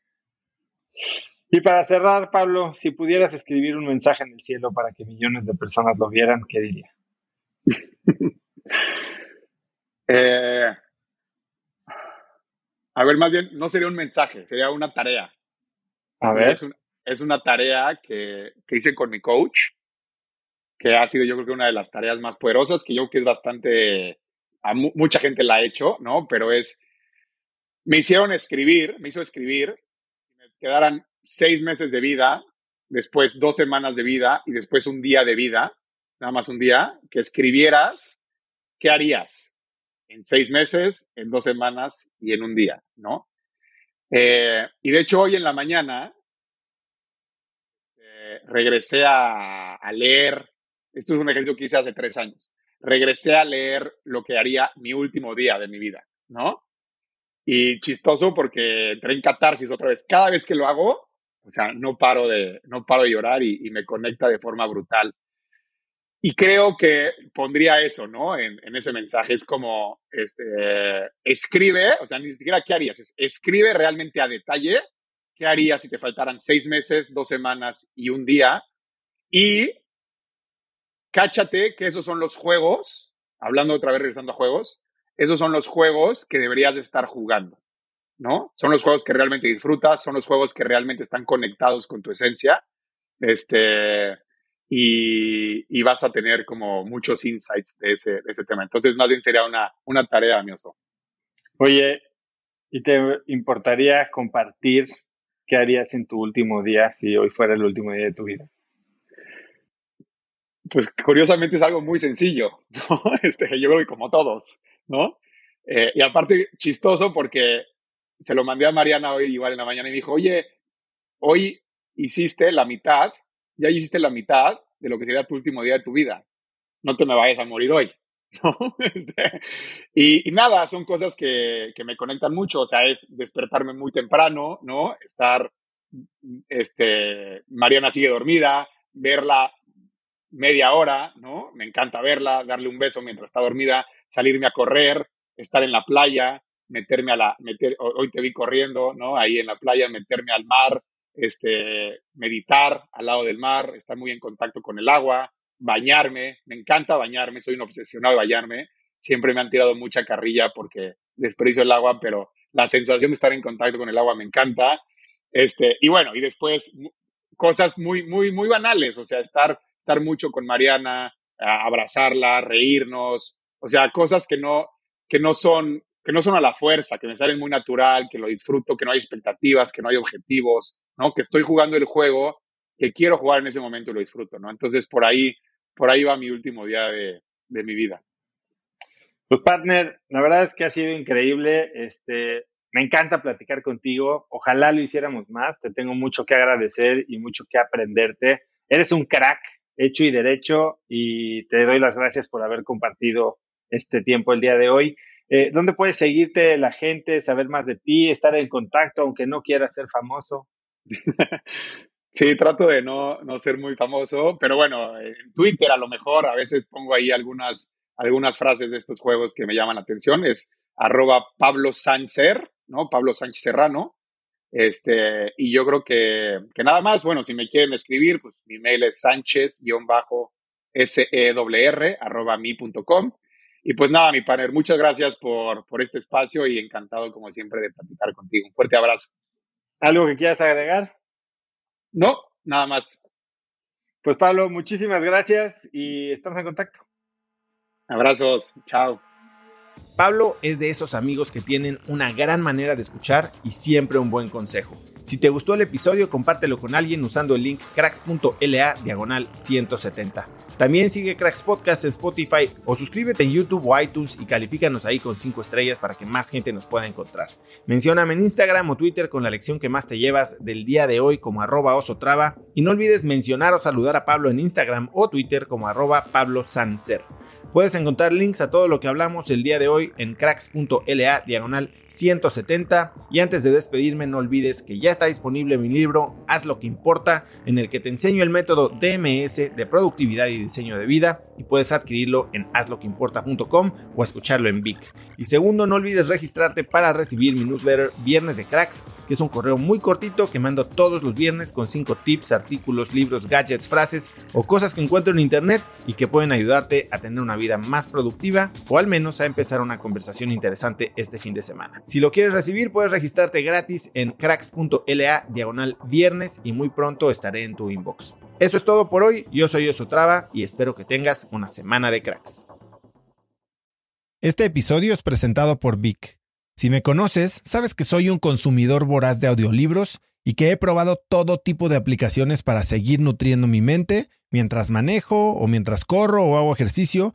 Y para cerrar, Pablo, si pudieras escribir un mensaje en el cielo para que millones de personas lo vieran, ¿qué diría? [laughs] eh, a ver, más bien, no sería un mensaje, sería una tarea. A ver. Es, un, es una tarea que, que, hice con mi coach, que ha sido yo creo que una de las tareas más poderosas, que yo creo que es bastante, a mu mucha gente la ha hecho, ¿no? Pero es, me hicieron escribir, me hizo escribir, me quedaran seis meses de vida, después dos semanas de vida y después un día de vida, nada más un día, que escribieras, ¿qué harías? En seis meses, en dos semanas y en un día, ¿no? Eh, y de hecho hoy en la mañana eh, regresé a, a, leer, esto es un ejercicio que hice hace tres años, regresé a leer lo que haría mi último día de mi vida, ¿no? Y chistoso porque entré en catarsis otra vez. Cada vez que lo hago, o sea, no paro de, no paro de llorar y, y me conecta de forma brutal. Y creo que pondría eso, ¿no? En, en, ese mensaje. Es como, este, escribe, o sea, ni siquiera qué harías, es, escribe realmente a detalle qué harías si te faltaran seis meses, dos semanas y un día. Y cáchate que esos son los juegos, hablando otra vez, regresando a juegos, esos son los juegos que deberías de estar jugando, ¿no? Son los juegos que realmente disfrutas, son los juegos que realmente están conectados con tu esencia. Este, y, vas a tener como muchos insights de ese, de ese tema. Entonces, más bien sería una, una tarea, mi oso. Oye, ¿y te importaría compartir qué harías en tu último día si hoy fuera el último día de tu vida? Pues curiosamente es algo muy sencillo, [laughs] ¿no? Este, yo creo que como todos, ¿no? Eh, y aparte, chistoso porque se lo mandé a Mariana hoy igual en la mañana y dijo, oye, hoy hiciste la mitad ya hiciste la mitad de lo que sería tu último día de tu vida. No te me vayas a morir hoy. [laughs] ¿no? Este, y, y, nada, son cosas que, que, me conectan mucho. O sea, es despertarme muy temprano, ¿no? Estar, este, Mariana sigue dormida, verla media hora, ¿no? Me encanta verla, darle un beso mientras está dormida, salirme a correr, estar en la playa, meterme a la, meter, hoy te vi corriendo, ¿no? Ahí en la playa, meterme al mar, este, meditar al lado del mar, estar muy en contacto con el agua, bañarme, me encanta bañarme, soy un obsesionado de bañarme, siempre me han tirado mucha carrilla porque desperdicio el agua, pero la sensación de estar en contacto con el agua me encanta, este, y bueno, y después cosas muy, muy, muy banales, o sea, estar, mucho con Mariana, abrazarla, reírnos, o sea, cosas que no, que no son, que no son a la fuerza, que me salen muy natural, que lo disfruto, que no hay expectativas, que no hay objetivos, ¿no? Que estoy jugando el juego que quiero jugar en ese momento y lo disfruto, ¿no? Entonces, por ahí, por ahí va mi último día de, de mi vida. Pues, partner, la verdad es que ha sido increíble. Este, me encanta platicar contigo. Ojalá lo hiciéramos más. Te tengo mucho que agradecer y mucho que aprenderte. Eres un crack, hecho y derecho, y te doy las gracias por haber compartido este tiempo el día de hoy. Eh, ¿Dónde puedes seguirte la gente, saber más de ti, estar en contacto, aunque no quieras ser famoso? [laughs] Sí, trato de no, no ser muy famoso, pero bueno, en Twitter a lo mejor a veces pongo ahí algunas, algunas frases de estos juegos que me llaman la atención. Es arroba Pablo Sánchez, ¿no? Pablo Sánchez Serrano. Este, y yo creo que, que nada más, bueno, si me quieren escribir, pues mi mail es sánchez-ser arroba mi.com. Y pues nada, mi partner, muchas gracias por, por este espacio y encantado como siempre de platicar contigo. Un fuerte abrazo. ¿Algo que quieras agregar? No, nada más. Pues Pablo, muchísimas gracias y estamos en contacto. Abrazos, chao. Pablo es de esos amigos que tienen una gran manera de escuchar y siempre un buen consejo. Si te gustó el episodio, compártelo con alguien usando el link cracks.la diagonal 170. También sigue Cracks Podcast en Spotify o suscríbete en YouTube o iTunes y califícanos ahí con 5 estrellas para que más gente nos pueda encontrar. Mencióname en Instagram o Twitter con la lección que más te llevas del día de hoy como arroba osotrava y no olvides mencionar o saludar a Pablo en Instagram o Twitter como arroba Pablo Sancer. Puedes encontrar links a todo lo que hablamos el día de hoy en cracks.la diagonal 170. Y antes de despedirme, no olvides que ya está disponible mi libro Haz lo que importa, en el que te enseño el método DMS de productividad y diseño de vida. Y puedes adquirirlo en hazloqueimporta.com o escucharlo en Vic. Y segundo, no olvides registrarte para recibir mi newsletter Viernes de Cracks, que es un correo muy cortito que mando todos los viernes con 5 tips, artículos, libros, gadgets, frases o cosas que encuentro en internet y que pueden ayudarte a tener una vida más productiva o al menos a empezar una conversación interesante este fin de semana. Si lo quieres recibir, puedes registrarte gratis en cracks.la diagonal viernes y muy pronto estaré en tu inbox. Eso es todo por hoy, yo soy Osotrava y espero que tengas una semana de cracks. Este episodio es presentado por Vic. Si me conoces, sabes que soy un consumidor voraz de audiolibros y que he probado todo tipo de aplicaciones para seguir nutriendo mi mente mientras manejo o mientras corro o hago ejercicio